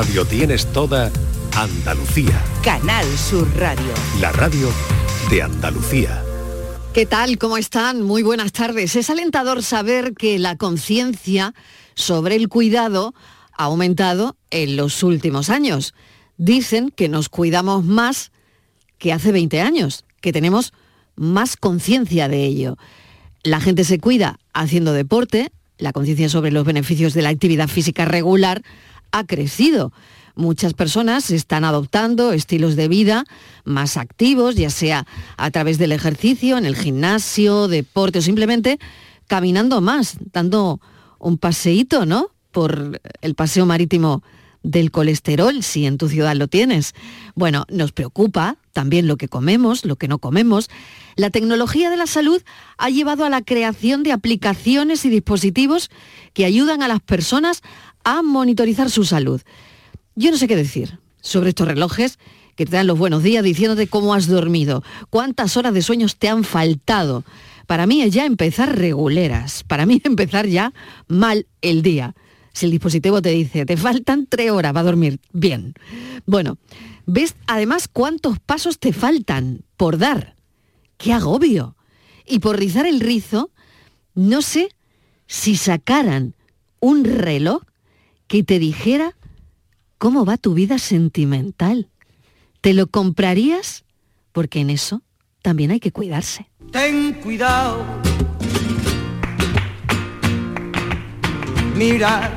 Radio tienes toda Andalucía. Canal Sur Radio. La radio de Andalucía. ¿Qué tal? ¿Cómo están? Muy buenas tardes. Es alentador saber que la conciencia sobre el cuidado ha aumentado en los últimos años. Dicen que nos cuidamos más que hace 20 años, que tenemos más conciencia de ello. La gente se cuida haciendo deporte, la conciencia sobre los beneficios de la actividad física regular ha crecido. Muchas personas están adoptando estilos de vida más activos, ya sea a través del ejercicio, en el gimnasio, deporte o simplemente caminando más, dando un paseíto, ¿no? Por el paseo marítimo del colesterol, si en tu ciudad lo tienes. Bueno, nos preocupa también lo que comemos, lo que no comemos. La tecnología de la salud ha llevado a la creación de aplicaciones y dispositivos que ayudan a las personas a monitorizar su salud. Yo no sé qué decir sobre estos relojes que te dan los buenos días diciéndote cómo has dormido, cuántas horas de sueños te han faltado. Para mí es ya empezar reguleras, para mí empezar ya mal el día. Si el dispositivo te dice, te faltan tres horas, va a dormir bien. Bueno, ves además cuántos pasos te faltan por dar. ¡Qué agobio! Y por rizar el rizo, no sé si sacaran un reloj que te dijera cómo va tu vida sentimental. ¿Te lo comprarías? Porque en eso también hay que cuidarse. Ten cuidado. Mira,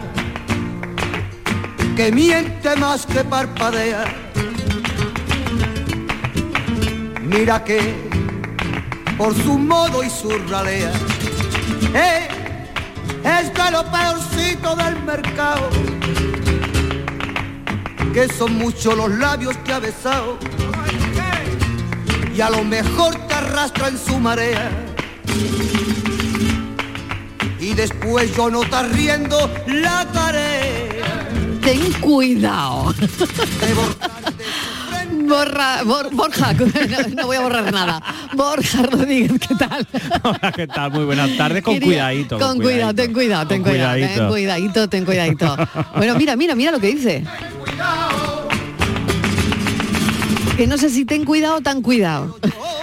que miente más que parpadea. Mira que por su modo y su ralea, eh, es de lo peorcito del mercado. Que son muchos los labios que ha besado y a lo mejor te arrastra en su marea. Y después yo no está riendo la tarea. Ten cuidado. Borra, bor- Borja, no, no voy a borrar nada. Borja Rodríguez, ¿qué tal? Hola, ¿qué tal? Muy buenas tardes, con Quería- cuidadito. Con cuidado, ten cuidado, ten cuidado, ten cuidadito. cuidadito, ten cuidadito. Bueno, mira, mira, mira lo que dice. Que no sé si ten cuidado o tan cuidado.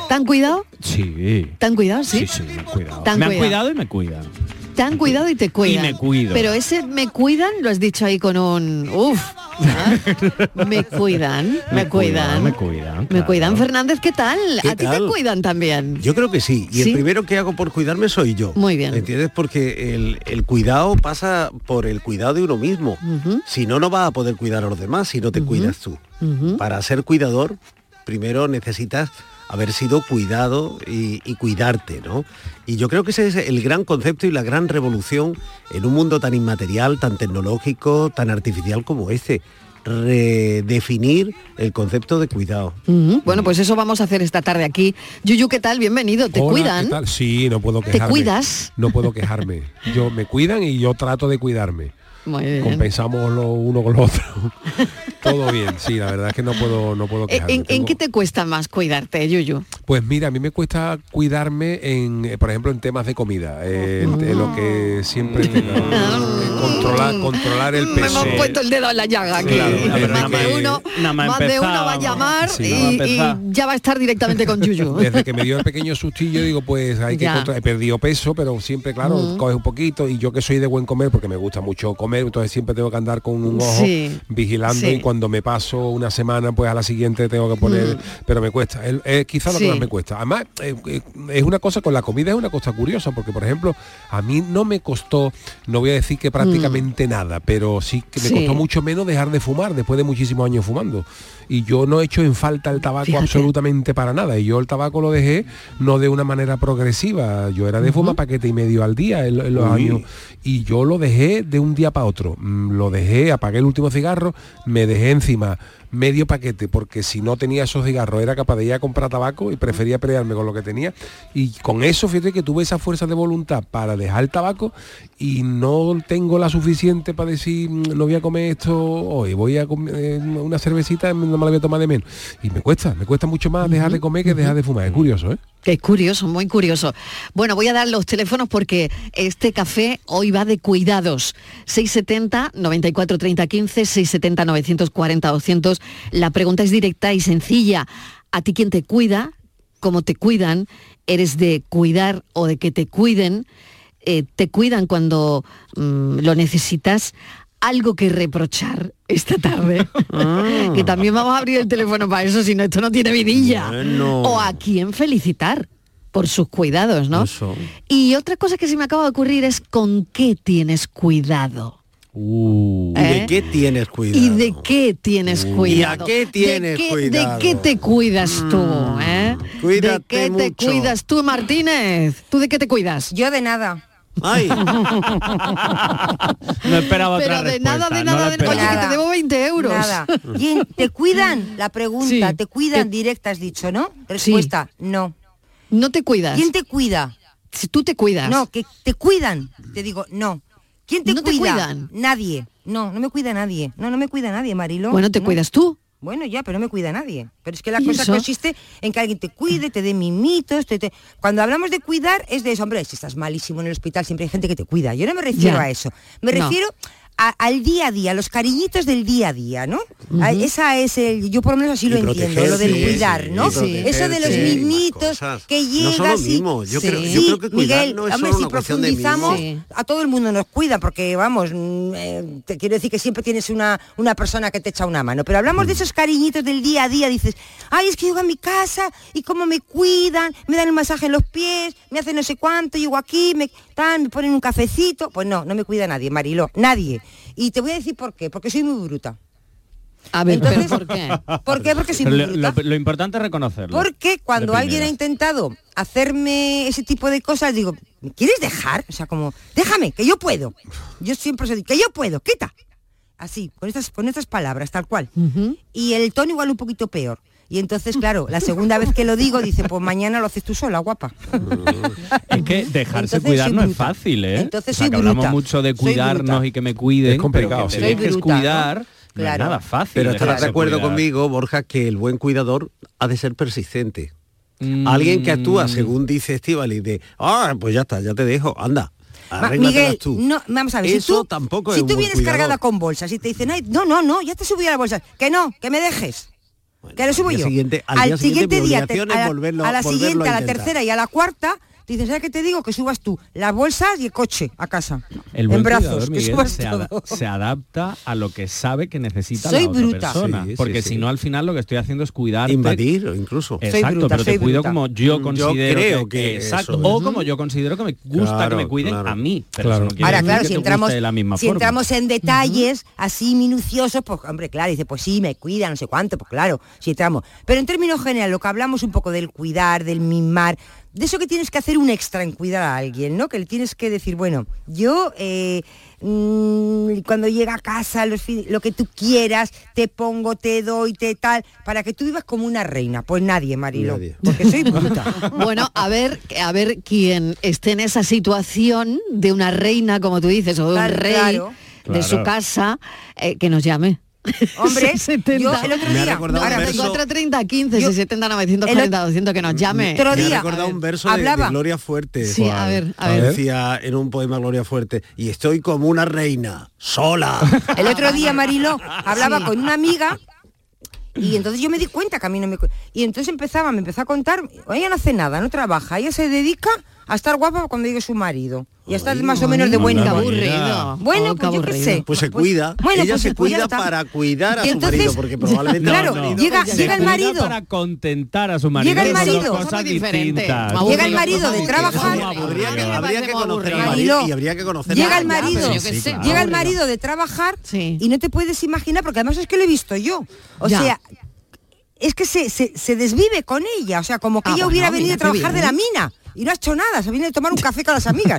¿Tan cuidado? Sí. ¿Tan cuidado? Sí. Sí, sí, me han cuidado. Tan me han cuidado. cuidado y me cuidan. Tan cuidado y te cuidan. me cuido. Pero ese me cuidan, lo has dicho ahí con un uf. ¿ah? Me cuidan, me cuidan. Me cuidan. Me cuidan, Fernández, ¿qué tal? ¿Qué ¿A ti te cuidan también? Yo creo que sí. Y ¿Sí? el primero que hago por cuidarme soy yo. Muy bien. ¿Entiendes? Porque el, el cuidado pasa por el cuidado de uno mismo. Si no, no vas a poder cuidar a los demás si no te cuidas tú. Para ser cuidador, primero necesitas haber sido cuidado y, y cuidarte, ¿no? Y yo creo que ese es el gran concepto y la gran revolución en un mundo tan inmaterial, tan tecnológico, tan artificial como este. Redefinir el concepto de cuidado. Bueno, pues eso vamos a hacer esta tarde aquí. Yuyu, ¿qué tal? Bienvenido. ¿Te Hola, cuidan? ¿qué tal? Sí, no puedo ¿Te quejarme. cuidas? No puedo quejarme. Yo me cuidan y yo trato de cuidarme. Muy bien. Compensamos lo uno con lo otro. Todo bien, sí, la verdad es que no puedo, no puedo Eh, quejarme. ¿En, qué te cuesta más cuidarte, Yuyu? Pues mira, a mí me cuesta cuidarme en, eh, por ejemplo, en temas de comida. eh, en lo que siempre tengo, eh, controlar, controlar el Mm. Me peso. hemos puesto el dedo en la llaga aquí. Claro, más de uno, nada más más de uno va a llamar Sí, y, ya va a estar directamente con Yuyu. Desde que me dio el pequeño sustillo, digo, pues hay que controlar. He perdido peso, pero siempre, claro, Mm. coges un poquito. Y yo que soy de buen comer, porque me gusta mucho comer, entonces siempre tengo que andar con un ojo Sí. vigilando. Sí. Y cuando me paso una semana, pues a la siguiente tengo que poner. Pero me cuesta. El- eh, quizá lo Sí. que más me cuesta. Además, eh, eh, es una cosa con la comida, es una cosa curiosa, porque por ejemplo, a mí no me costó, no voy a decir que prácticamente nada, pero sí que me Mm. Sí. costó mucho menos dejar de fumar después de muchísimos años fumando. Y yo no he hecho en falta el tabaco Fíjate. absolutamente para nada. Y yo el tabaco lo dejé no de una manera progresiva. Yo era de fumar paquete y medio al día en, lo- en los Uy. años. Y yo lo dejé de un día para otro. Mm, Lo dejé, apagué el último cigarro, me dejé encima medio paquete, porque si no tenía esos cigarros era capaz de ir a comprar tabaco y prefería pelearme con lo que tenía. Y con eso, fíjate que tuve esa fuerza de voluntad para dejar el tabaco y no tengo la suficiente para decir, "Mm, no voy a comer esto hoy, voy a comer eh, una cervecita, no me la voy a tomar de menos. Y me cuesta, me cuesta mucho más dejar de comer que dejar de fumar. Es curioso, ¿eh? Es curioso, muy curioso. Bueno, voy a dar los teléfonos porque este café hoy va de cuidados. 670 94 30 15, 670 940 200. La pregunta es directa y sencilla. ¿A ti quién te cuida? ¿Cómo te cuidan? ¿Eres de cuidar o de que te cuiden? Eh, ¿Te cuidan cuando mm, lo necesitas? Algo que reprochar esta tarde. que también vamos a abrir el teléfono para eso, si no, esto no tiene vidilla. Bueno. O a quién felicitar por sus cuidados, ¿no? Eso. Y otra cosa que se me acaba de ocurrir es con qué tienes cuidado. Uh, ¿Y ¿Eh? de qué tienes cuidado? ¿Y de qué tienes ¿Y a cuidado? qué tienes ¿De qué, cuidado? ¿De qué te cuidas tú? ¿eh? cuídate ¿De qué te cuidas tú, Martínez? ¿Tú de qué te cuidas? Yo de nada. Ay, no esperaba Pero otra de nada, de nada, de. Oye, que te Nada. debo 20 euros. Nada. ¿Quién te cuidan? La pregunta, Sí. ¿te cuidan ¿Qué- directa has dicho, no? Respuesta, no. No te cuidas. ¿Quién te cuida? Si tú te cuidas. No, que te cuidan. Te digo, no. ¿Quién te ¿No te cuida? cuidan? Nadie. No, no me cuida nadie. No, no me cuida nadie, Marilo. Bueno, te No. cuidas tú. Bueno, ya, pero no me cuida nadie. Pero es que la ¿Y cosa eso? consiste en que alguien te cuide, te dé mimitos, te, te- Cuando hablamos de cuidar es de eso, hombre, si estás malísimo en el hospital siempre hay gente que te cuida. Yo no me refiero Ya. a eso. Me No. refiero a- al día a día, los cariñitos del día a día, ¿no? Esa es el, yo por lo menos así Y lo entiendo, lo del cuidar, ¿no? Sí. Eso de los mimitos que No llegas lo y-. Yo, creo, yo creo que cuidar Miguel, no es hombre, solo si una cuestión de profundizamos, a todo el mundo nos cuida porque vamos mm, eh, te quiero decir que siempre tienes una, una persona que te echa una mano pero hablamos Mm. de esos cariñitos del día a día dices ay es que llego a mi casa y cómo me cuidan me dan un masaje en los pies me hacen no sé cuánto llego aquí me tan me ponen un cafecito pues no no me cuida nadie Mariló nadie y te voy a decir por qué porque soy muy bruta A ver, Entonces- ¿pero por qué? ¿por qué? porque soy muy lo, bruta lo- lo importante es reconocerlo. porque cuando alguien ha intentado hacerme ese tipo de cosas, digo, ¿me quieres dejar? O sea, como, déjame, que yo puedo. Yo siempre soy, que yo puedo, quita. Así, con estas, con estas palabras, tal cual. Y el tono igual un poquito peor. Y entonces, claro, la segunda vez que lo digo, dice, pues mañana lo haces tú sola, guapa. Es que dejarse Entonces cuidar no es fácil, ¿eh? Entonces O sea, soy que hablamos bruta. mucho de cuidarnos y que me cuiden, Es complicado, pero que te Soy dejes bruta, ¿no? cuidar no Claro. es nada fácil. Pero estarás de acuerdo cuidar. conmigo, Borja, que el buen cuidador ha de ser persistente. Mm, Alguien que actúa según dice Estivali de, ah, pues ya está, ya te dejo, anda. Miguel, tú. no, vamos a ver, Eso si tú, tampoco si tú vienes cuidador. cargada con bolsas y te dicen, "Ay, no, no, no, ya te subí a las bolsas, que no, que me dejes. Que lo subo al yo. siguiente- al día siguiente mi día, a la, volverlo- a la siguiente, a a la tercera y a la cuarta, te dicen, ¿sabes qué te digo? Que subas tú las bolsas y el coche a casa. El buen en brazos, cuidador, que Miguel, subas se, adapta a lo que sabe que necesita Soy la otra bruta. persona. Sí, sí, porque sí. si no, al final lo que estoy haciendo es cuidarte. Invadir o incluso. Exacto, bruta, pero te soy cuido bruta. como yo considero creo que, que exacto, eso o como yo considero que me gusta Claro, que me cuiden claro. a mí. Pero Claro. eso no Ahora, claro, que si entramos, de la misma si forma. entramos en detalles así minuciosos, pues hombre, claro, dice, pues sí, me cuida, no sé cuánto, pues claro, si entramos. Pero en términos generales, lo que hablamos un poco del cuidar, del mimar, de eso que tienes que hacer un extra en cuidar a alguien, ¿no? Que le tienes que decir, bueno, yo eh, mm, cuando llega a casa, los lo que tú quieras, te pongo, te doy, te tal, para que tú vivas como una reina. Pues nadie, Marilo, Nadie. porque soy bruta. Bueno, a ver, a ver quién esté en esa situación de una reina, como tú dices, o de un Claro, rey claro. de su casa, eh, que nos llame. Hombre, 670. yo el otro Me ha día, ahora, verso- 94 30 15 Yo- 670 940 el 200 que nos llame. Otro Me ha día, recordado ver, un verso de, de hablaba- Gloria Fuerte. Sí, a ver, a ver. Decía en un poema Gloria Fuerte, y estoy como una reina, sola. El otro día, Marilo, hablaba con una amiga y entonces yo me di cuenta que a mí no me... Y entonces empezaba, me empezó a contar, ella no hace nada, no trabaja, ella se dedica a estar guapa cuando llegue su marido y a estar más o menos de buen aburrido. Bueno, Oh, pues yo qué sé. Pues se cuida. bueno, Ella pues se pues ya cuida está. para cuidar a Y su entonces- marido, porque probablemente... Claro, no, no. llega- Se llega el cuida marido. para contentar a su marido. Llega el marido. cosas distintas. Llega el marido de trabajar. Habría que, habría que conocer al marido y habría que conocer Llega a el Ya, marido, llega el marido de trabajar Sí. y no te puedes imaginar, porque además es que lo he visto yo. O Ya. sea, es que se, se, se desvive con ella, o sea, como que Ah, ella bueno, hubiera venido a trabajar qué de la bien. mina. Y no ha hecho nada, se viene a tomar un café con las amigas.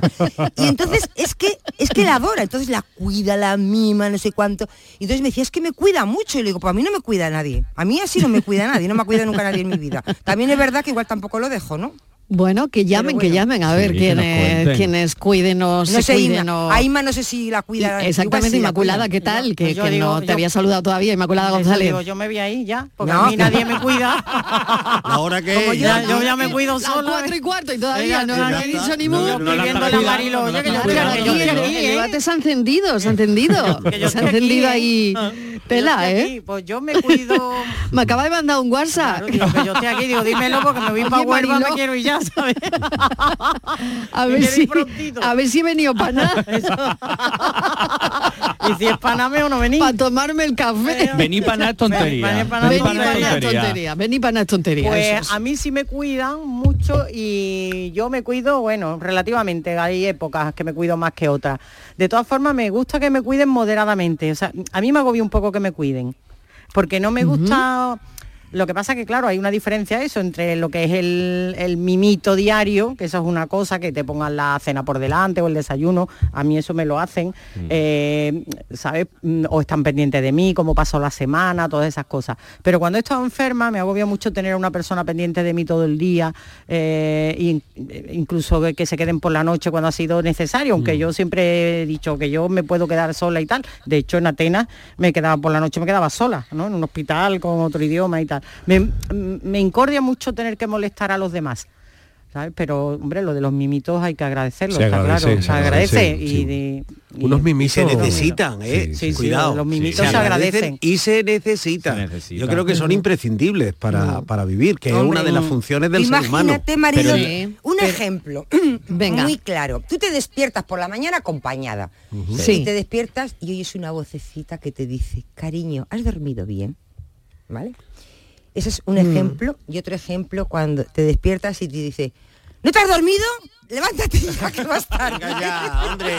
Y entonces es que es que la adora, entonces la cuida, la mima, no sé cuánto. Y entonces me decía, es que me cuida mucho. Y le digo, pues a mí no me cuida nadie. A mí así no me cuida nadie, no me ha cuidado nunca nadie en mi vida. También es verdad que igual tampoco lo dejo, ¿no? Bueno, que llamen, que llamen, a ver Sí, quiénes, cuiden o No sé, cuiden Inma, o- a Inma no sé si la cuida. Exactamente, sí Inmaculada. ¿qué tal? Que, Pues yo que digo, no te yo- había saludado todavía, Inmaculada González. digo, yo me voy ahí ya, porque No, a mí nadie me cuida. Ahora que Como yo, ya- yo ya me cuido Las sola. cuatro y cuarto y todavía no han dicho ni No, mu. Yo no estoy la viendo está la cuidando, Mariló, no la oye, que está yo Claro, estoy aquí aquí, el, aquí, el ¿eh? debate se ha encendido, se ha encendido. Ahí ¿eh? tela, Yo estoy ¿eh? Pues yo me cuido. Me acaba de mandar un WhatsApp. Yo estoy aquí, digo, dímelo porque me voy para Huelva, me quiero ir ya, ¿sabes? A ver si a ver si he venido para nada. y si es paname o no venís. Para tomarme el café. Vení para nada es tontería. Vení para nada tontería. Vení para nada tontería. Pues es. a mí sí me cuidan mucho y yo me cuido, bueno, relativamente, hay épocas que me cuido más que otras. De todas formas, me gusta que me cuiden moderadamente. O sea, a mí me agobia un poco que me cuiden, porque no me gusta... Lo que pasa que, claro, hay una diferencia eso entre lo que es el, el mimito diario, que eso es una cosa, que te pongan la cena por delante o el desayuno, a mí eso me lo hacen, eh, ¿sabes? Mm, O están pendientes de mí, cómo pasó la semana, todas esas cosas. Pero cuando he estado enferma, me agobia mucho tener a una persona pendiente de mí todo el día, eh, eh, incluso que, se queden por la noche cuando ha sido necesario, aunque yo siempre he dicho que yo me puedo quedar sola y tal. De hecho, en Atenas me quedaba por la noche, me quedaba sola, ¿no? En un hospital con otro idioma y tal. Me, me incordia mucho tener que molestar a los demás. ¿sabes? Pero, hombre, lo de los mimitos hay que agradecerlo, Se está agradece, claro. se Se agradece. y, sí. de- y- Unos Y mimitos. se necesitan, ¿eh? Sí, sí, Cuidado. los mimitos Se se agradecen. Y se necesitan. Yo creo que son imprescindibles para, para vivir, que es una de las funciones del ser humano. Imagínate, Pero- Sí. un Pero- ejemplo Venga. muy claro. Tú te despiertas por la mañana acompañada. Sí. Y te despiertas y oyes una vocecita que te dice, cariño, ¿has dormido bien? ¿Vale? Ese es un ejemplo. Y otro ejemplo cuando te despiertas y te dice, ¿no te has dormido? Levántate ya que vas tarde. Venga ya, hombre,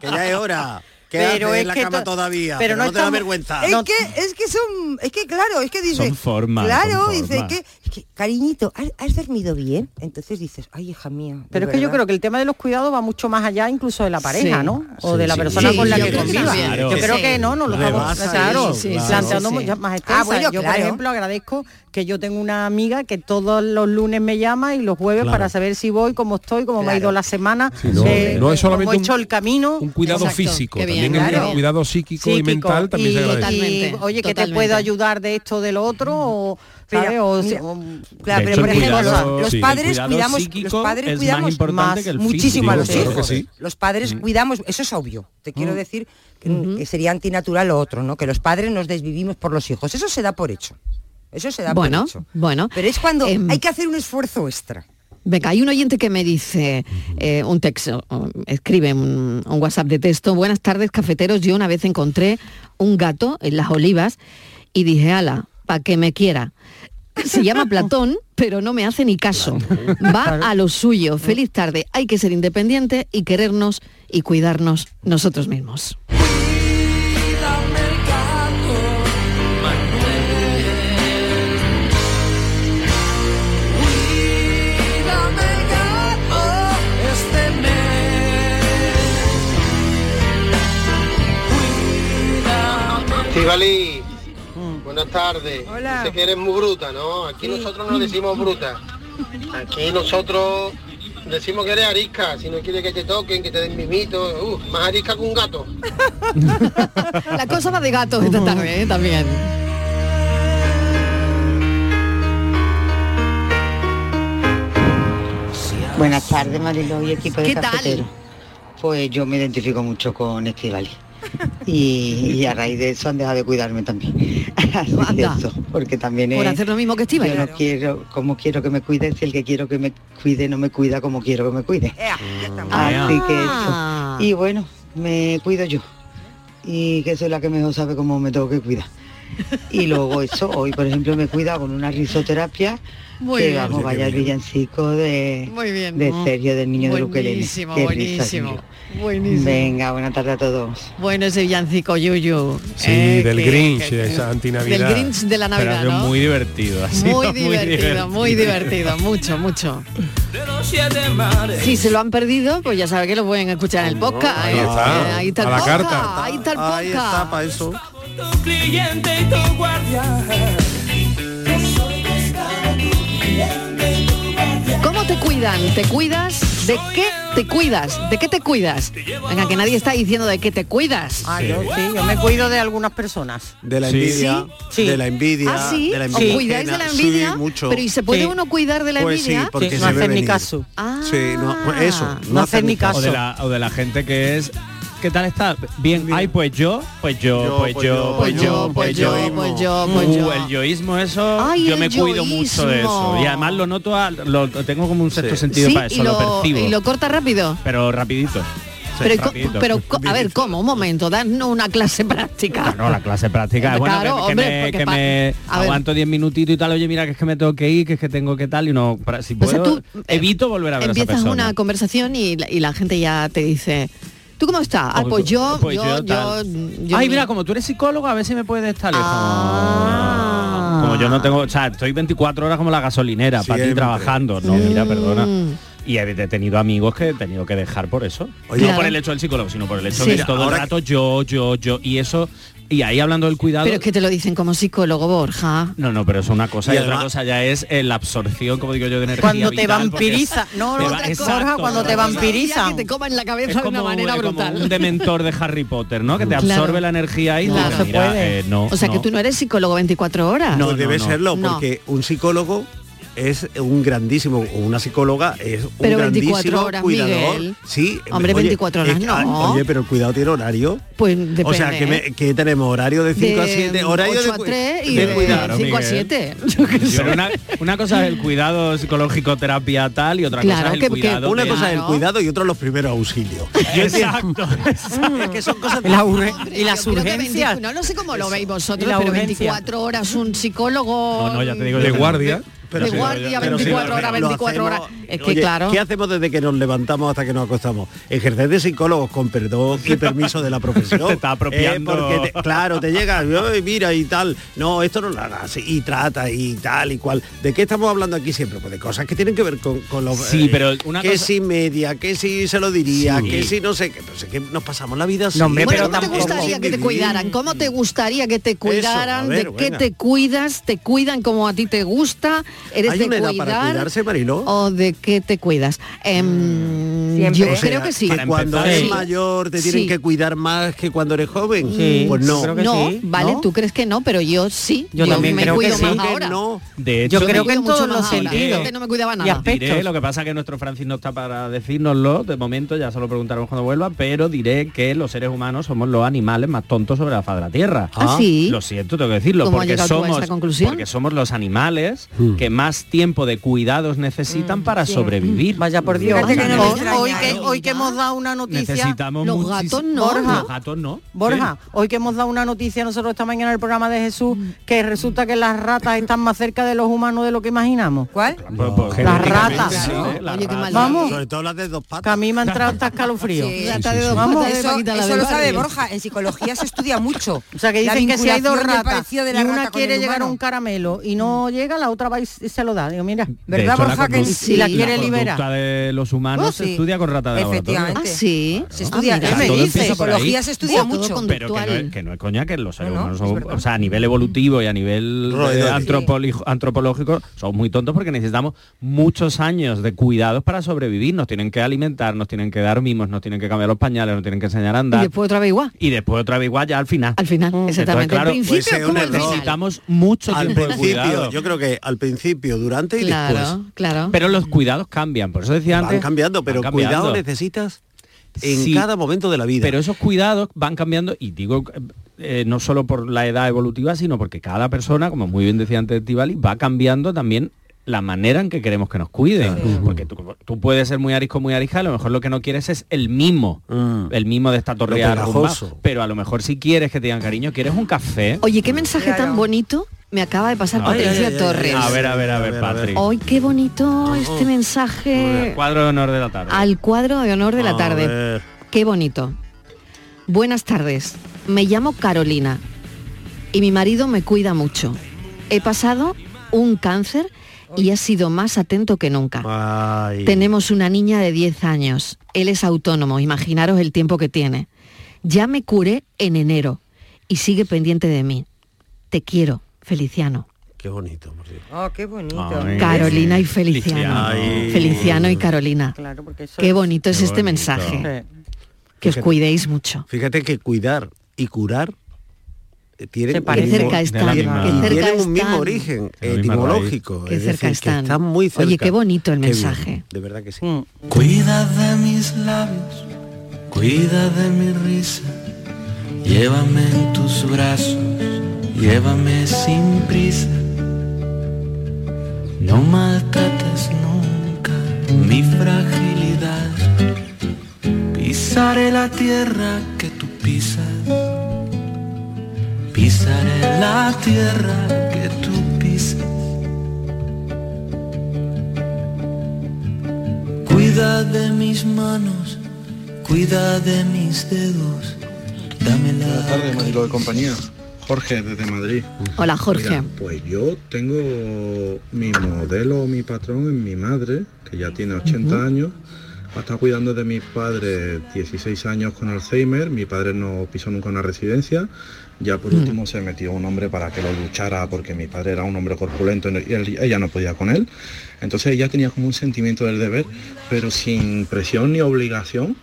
que ya es hora. ¿Qué Pero es en la que cama to- todavía? pero Pero, no no, te da vergüenza. Es No- que, es que son, es que claro, es que dice, Son formas, claro, son dice formas. es que, cariñito, ¿has, has dormido bien? Entonces dices, ay, hija mía. Pero es que yo verdad". creo que el tema de los cuidados va mucho más allá incluso de la pareja, Sí. ¿no? O Sí, de la sí. persona Sí, con la que conviva. Yo Claro. creo Sí. que no, no lo estamos claro, sí, planteando más Ah, extensas. bueno, yo, claro. por ejemplo, agradezco que yo tengo una amiga que todos los lunes me llama y los jueves Claro. para saber si voy, cómo estoy, cómo me ha ido Claro. la semana, Sí, no, eh, no es solamente cómo he un- hecho el camino. Un cuidado Exacto, físico, bien, también el claro. cuidado psíquico, y mental también se agradece. Oye, que te puedo ayudar de esto, de lo otro, o, Claro, pero hecho, por ejemplo, cuidado- los sí, padres cuidamos, los padres más cuidamos más, que el muchísimo a los claro hijos. sí. Los padres cuidamos, eso es obvio. Te quiero decir que, que sería antinatural lo otro, ¿no? Que los padres nos desvivimos por los hijos. Eso se da por hecho. Eso se da Bueno, por hecho. bueno. Pero es cuando Em, hay que hacer un esfuerzo extra. Venga, hay un oyente que me dice eh, un texto, um, escribe un, un WhatsApp de texto. Buenas tardes, cafeteros. Yo una vez encontré un gato en las olivas y dije, ala, pa' que me quiera. Se llama Platón, pero no me hace ni caso. Va a lo suyo. Feliz tarde. Hay que ser independiente y querernos y cuidarnos nosotros mismos. Estivali, buenas tardes. Hola. Sé que eres muy bruta, ¿no? Aquí nosotros no decimos bruta. Aquí nosotros decimos que eres arisca. Si no quieres que te toquen, que te den mimito. Uh, más arisca que un gato. La cosa va de gatos esta tarde, ¿eh? también. Buenas tardes, Mariló y equipo de ¿Qué tal? Pues yo me identifico mucho con Estivali. Y, y a raíz de eso han dejado de cuidarme también. Así eso, porque también Por es- hacer lo mismo que Estíbaliz. yo no quiero como quiero que me cuide, si el que quiero que me cuide no me cuida como quiero que me cuide. Ea. Así que Ah. eso. Y bueno, me cuido yo. Y que soy la que mejor sabe cómo me tengo que cuidar. Y luego eso, hoy por ejemplo me he cuidado con una risoterapia Muy que bien. vamos, vaya el villancico de, Muy bien. de Sergio del niño de Luquelele. Buenísimo, Qué buenísimo. tío. Buenísimo. Venga, buena tarde a todos. Bueno, ese villancico Yuyu. Sí, eh, del que- Grinch, que- esa antinavidad. Del Grinch de la Pero Navidad, sido ¿no? muy divertido. ha sido Muy divertido, muy divertido, mucho, mucho. Si se lo han perdido, pues ya sabe que lo pueden escuchar en el podcast. ahí ¿eh? está. Eh, ahí está el A la podcast, carta. ahí está el Ahí está, podcast. para eso. Cliente y tu guardia. ¿Cómo te cuidan? ¿Te cuidas? ¿De qué te cuidas? ¿De qué te cuidas? Venga, que nadie está diciendo de qué te cuidas. Ah, yo sí, yo me cuido de algunas personas. De la envidia, Sí. de la envidia, ¿Ah, sí? de la ¿Os envidia. cuidáis de la envidia? Sí, mucho. Pero ¿y se puede Sí. uno cuidar de la Pues sí, envidia? porque Sí, no ve hacer ni caso. Ah. Sí, no, pues eso, no, No hacer hacer ni O caso. de, la, o de la gente que es ¿Qué tal está? Bien, ay, pues yo, pues yo, Yo, pues pues yo, yo, pues yo, yo, pues yo. pues yo, pues Uh, yo. el yoísmo, eso, Ay, yo el me cuido mucho de eso. yoísmo. Y además lo noto, a- lo tengo como un sexto Sí. sentido Sí, para eso, lo, lo, percibo. y lo corta rápido. Pero rapidito. Pero, rapidito. pero a ver, ¿cómo? Un momento, danos una clase práctica. No, la clase práctica es bueno Claro, que, que hombre, me, que me aguanto 10 minutitos y tal, oye, mira que es que me tengo que ir, que es que tengo que tal, y no, para- si O sea, puedo, tú, eh, evito volver a ver a esa Empiezas persona. una conversación y, la- y la gente ya te dice, ¿tú cómo estás? Ah, pues yo, pues yo, yo yo, yo Ay, mi- mira, como tú eres psicólogo, a ver si me puedes estar. Ah. Como yo no tengo, o sea, estoy 24 horas como la gasolinera, para ti trabajando. No, mira, perdona. Y he tenido amigos que he tenido que dejar por eso. Oye, no Claro. por el hecho del psicólogo, sino por el hecho Sí. de que todo el rato yo, yo, yo. Y eso, y ahí hablando del cuidado. Pero es que te lo dicen como psicólogo, Borja. No, no, pero es una cosa Y y, otra cosa ya es eh, la absorción, como digo yo, de energía. Cuando te vital, vampiriza. No, te no, va- otra exacto, cosa, cuando te cosa. vampirizan. Que te coman la Es cabeza de como, una manera como brutal. un dementor de Harry Potter, ¿no? Que te Claro. absorbe la energía y Claro. se mira, puede. eh, no. o sea que no. tú no eres psicólogo 24 horas. No, Pues debe no. serlo, No. porque un psicólogo es un grandísimo, una psicóloga es un Pero 24 grandísimo horas, cuidador. Miguel. Sí, Hombre, 24 horas es no. Oye, pero el cuidado tiene horario. Pues depende. O sea, que, me- que tenemos horario de 5 a 7, horario 8 de, a cu- 3 y de de, cuidado. 5 a Miguel. 7. Yo qué sé. Pero una, una cosa es el cuidado psicológico, terapia tal, y otra Claro, cosa es el que- que cuidado. Una cosa es el cuidado y otra los primeros auxilios. Exacto. Es que son cosas La Hombre, y las yo creo que urgencias. 20 no, no sé cómo lo veis vosotros, pero urgencia. 24 horas un psicólogo... No, no, ya te digo De yo De sí, guardia, pero sí, 24 lo- horas, lo 24 horas. Es que Oye, claro. ¿Qué hacemos desde que nos levantamos hasta que nos acostamos? Ejercer de psicólogos con perdón y permiso de la profesión. Te está apropiando. Eh, porque te- claro, te llega, "Ay, mira y tal. No, esto no lo hagas. Y trata y tal y cual. ¿De qué estamos hablando aquí siempre? Pues de cosas que tienen que ver con, con los... Sí, pero una que cosa- si media, que si se lo diría, Sí. que si no sé qué. Pero es que nos pasamos la vida así. No, hombre, Bueno, pero ¿cómo te gustaría que te cuidaran? ¿Cómo te gustaría que te cuidaran? ver, ¿De qué te cuidas? ¿Te cuidan como a ti te gusta? ¿Eres ¿Hay de una edad cuidar? para cuidarse, Mariló? ¿O de qué te cuidas? Em, Siempre. yo O sea, creo que sí. Que cuando eres sí. mayor te tienen Sí. que cuidar más que cuando eres joven. Sí, pues no. creo que no, sí, vale, ¿no? tú crees que no, pero yo sí. Yo también me creo que cuido sí. más Que ahora. no. De hecho, Yo creo que en todos mucho los sentidos. Que no me cuidaba Y nada. aspectos. Diré, lo que pasa que nuestro Francis no está para decírnoslo, de momento ya se lo preguntaremos cuando vuelva, pero diré que los seres humanos somos los animales más tontos sobre la faz de la Tierra. Ah, sí. Lo siento, tengo que decirlo, ¿Cómo has porque somos, porque somos los animales Hmm. Que más tiempo de cuidados necesitan para sobrevivir. Vaya por Dios. Fíjate que no me hoy, ¿eh? que, hoy que hemos dado una noticia. Necesitamos Los gatos no. Borja. Los gatos no. Borja, hoy que hemos dado una noticia nosotros esta mañana en el programa de Jesús, que resulta que las ratas están más cerca de los humanos de lo que imaginamos. ¿Cuál? Sí. Pues- pues, Las genéticamente, ratas. sí, ¿no? ¿eh? Las Oye, ratas. Vamos, Sobre todo las de dos que patas. a mí me ha entrado hasta escalofrío. Vamos. Eso, eso lo sabe barrio. Borja, en psicología se estudia mucho. O sea, que dicen que si hay dos ratas y la una quiere llegar a un caramelo y no llega, la otra va y se lo da. Digo, mira, De ¿Verdad, hecho, la Borja, que sí, la la quiere conducta liberar? de los humanos Oh, se estudia con ratas de laboratorio. Efectivamente. Ah, sí. Se estudia, Ah, por ahí. Psicología se estudia mucho. pero que no, es, que no es coña que los seres No, no, humanos son, o sea, a nivel evolutivo y a nivel eh, antropológico somos muy tontos porque necesitamos muchos años de cuidados para sobrevivir. Nos tienen que alimentar, nos tienen que dar mimos, nos tienen que cambiar los pañales, nos tienen que enseñar a Y andar. después otra vez igual. Y después otra vez igual ya al final. Al final, exactamente. claro, al principio pues. Necesitamos mucho Al tiempo de cuidado. yo creo que al principio, durante y Claro, después. claro. Pero los cuidados cambian, por eso decía antes. Van cambiando, pero van cambiando. cuidado necesitas en Sí, cada momento de la vida. Pero esos cuidados van cambiando y digo eh, no solo por la edad evolutiva, sino porque cada persona, como muy bien decía antes Tibali, va cambiando también la manera en que queremos que nos cuiden. Porque tú, tú puedes ser muy arisco, muy arisca, a lo mejor lo que no quieres es el mimo, el mimo de esta torre pero a lo mejor si quieres que te digan cariño, quieres un café. Oye, qué mensaje tan bonito me acaba de pasar Ay, Patricia ay, ay, Torres. A ver, a ver, a ver, Patrick. Hoy qué bonito este mensaje Cuadro de honor de la tarde. al cuadro de honor de la tarde. ver. Qué bonito. Buenas tardes. Me llamo Carolina y mi marido me cuida mucho. He pasado un cáncer y ha sido más atento que nunca. Tenemos una niña de 10 años. Él es autónomo, imaginaros el tiempo que tiene. Ya me curé en enero y sigue pendiente de mí. Te quiero, Feliciano. Qué bonito, por Dios. Oh, qué bonito. Carolina y Feliciano. Ay. Feliciano y Carolina. Claro, porque eso Qué es- bonito es Qué este bonito. mensaje. Que os cuidéis mucho. Fíjate que cuidar y curar eh, tienen, Se parecen. un mismo- Qué cerca están, cerca tienen un mismo están. origen etimológico. Qué es cerca decir, están. que están muy cerca. Oye, qué bonito el Qué bien, mensaje. de verdad que sí. Mm. Cuida de mis labios, cuida de mi risa. Llévame en tus brazos, llévame sin prisa. No maltrates nunca mi fragilidad. Pisaré la tierra que tú pisas. Pisaré la tierra que tú pisas. Cuida de mis manos, cuida de mis dedos. Dame la Buenas tardes, Marilo de compañía. Jorge, desde Madrid. Hola, Jorge. Mira, pues yo tengo mi modelo, mi patrón en mi madre, que ya tiene 80 Ujú. años. Ha estado cuidando de mis padres 16 años con Alzheimer. Mi padre no pisó nunca una residencia. Ya por Mm. último se metió un hombre para que lo luchara porque mi padre era un hombre corpulento y él- ella no podía con él. Entonces ella tenía como un sentimiento del deber, pero sin presión ni obligación.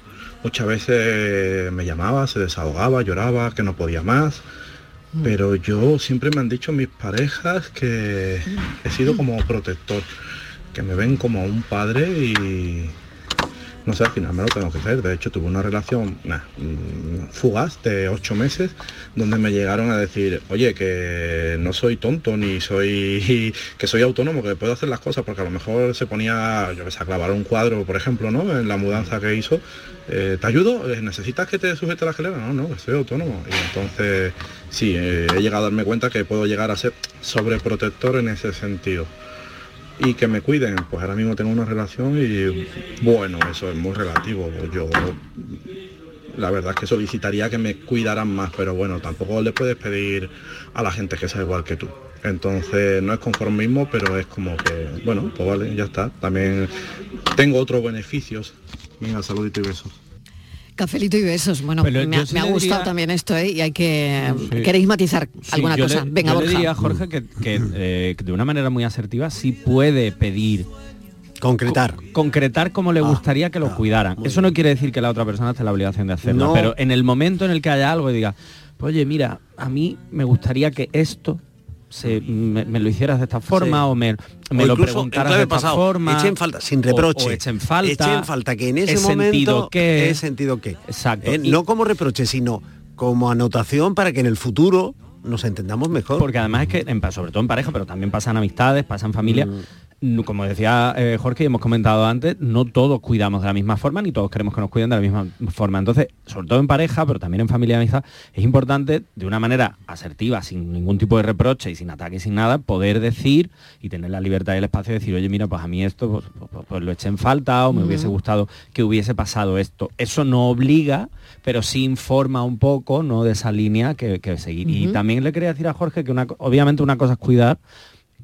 Muchas veces me llamaba, se desahogaba, lloraba, que no podía más. Pero yo siempre me han dicho mis parejas que he sido como protector, que me ven como un padre y no sé, al final me lo tengo que hacer. De hecho, tuve una relación mm, fugaz de ocho meses donde me llegaron a decir, oye, que no soy tonto ni soy que soy autónomo, que puedo hacer las cosas, porque a lo mejor se ponía, yo que sé, a clavar un cuadro, por ejemplo, ¿no? En la mudanza que hizo. eh, ¿Te ayudo? Eh, ¿Necesitas que te sujete la escalera? No, no, que soy autónomo. Y entonces, sí, eh, he llegado a darme cuenta que puedo llegar a ser sobreprotector en ese sentido y que me cuiden. Pues ahora mismo tengo una relación y bueno, eso es muy relativo. Yo la verdad es que solicitaría que me cuidaran más, pero bueno, tampoco le puedes pedir a la gente que sea igual que tú. Entonces no es conformismo, pero es como que, bueno, pues vale, ya está. También tengo otros beneficios. Venga, saludito y besos. Cafelito y besos. Bueno, Pero me, ha- sí me ha le gustado diría- también esto, ¿eh? Y hay que... Sí. ¿Queréis matizar Sí, alguna cosa? le- Venga, yo le Borja. diría a Jorge que, que, eh, de una manera muy asertiva sí puede pedir concretar concretar como Ah, le gustaría que lo cuidaran eso no quiere decir que la otra persona esté en la obligación de hacerlo No. pero en el momento en el que haya algo y diga oye mira a mí me gustaría que esto se, me, me lo hicieras de esta forma Sí. o me, me O lo preguntaras de esta pasado, forma echen falta, sin reproche. o, echen falta Echen falta que en ese sentido momento que he sentido que. exacto Eh, Y- no como reproche, sino como anotación para que en el futuro nos entendamos mejor. Porque además es que, en sobre todo en pareja, pero también pasan amistades, pasan familia. Mm. Como decía eh, Jorge y hemos comentado antes, no todos cuidamos de la misma forma, ni todos queremos que nos cuiden de la misma forma. Entonces, sobre todo en pareja, pero también en familia y amistad, es importante, de una manera asertiva, sin ningún tipo de reproche y sin ataque y sin nada, poder decir y tener la libertad y el espacio de decir, oye, mira, pues a mí esto pues, pues- pues lo eché en falta o me hubiese gustado que hubiese pasado esto. Eso no obliga, pero sí informa un poco ¿no? de esa línea que, que seguir. Y también le quería decir a Jorge que una, obviamente una cosa es cuidar,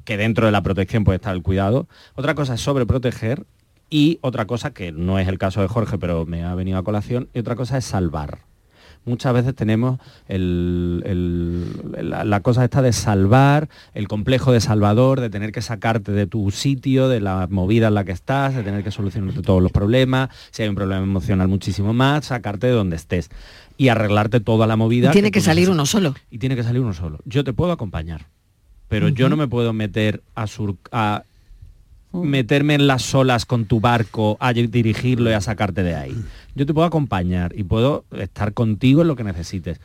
que dentro de la protección puede estar el cuidado, otra cosa es sobreproteger y otra cosa, que no es el caso de Jorge, pero me ha venido a colación, y otra cosa es salvar. Muchas veces tenemos el- el- la, la cosa esta de salvar, el complejo de salvador, de tener que sacarte de tu sitio, de la movida en la que estás, de tener que solucionarte todos los problemas, si hay un problema emocional muchísimo más, sacarte de donde estés y arreglarte toda la movida. Y tiene que salir uno solo. Y tiene que salir uno solo. Yo te puedo acompañar, pero yo no me puedo meter a, sur- a meterme en las olas con tu barco, a dirigirlo y a sacarte de ahí. Yo te puedo acompañar y puedo estar contigo en lo que necesites.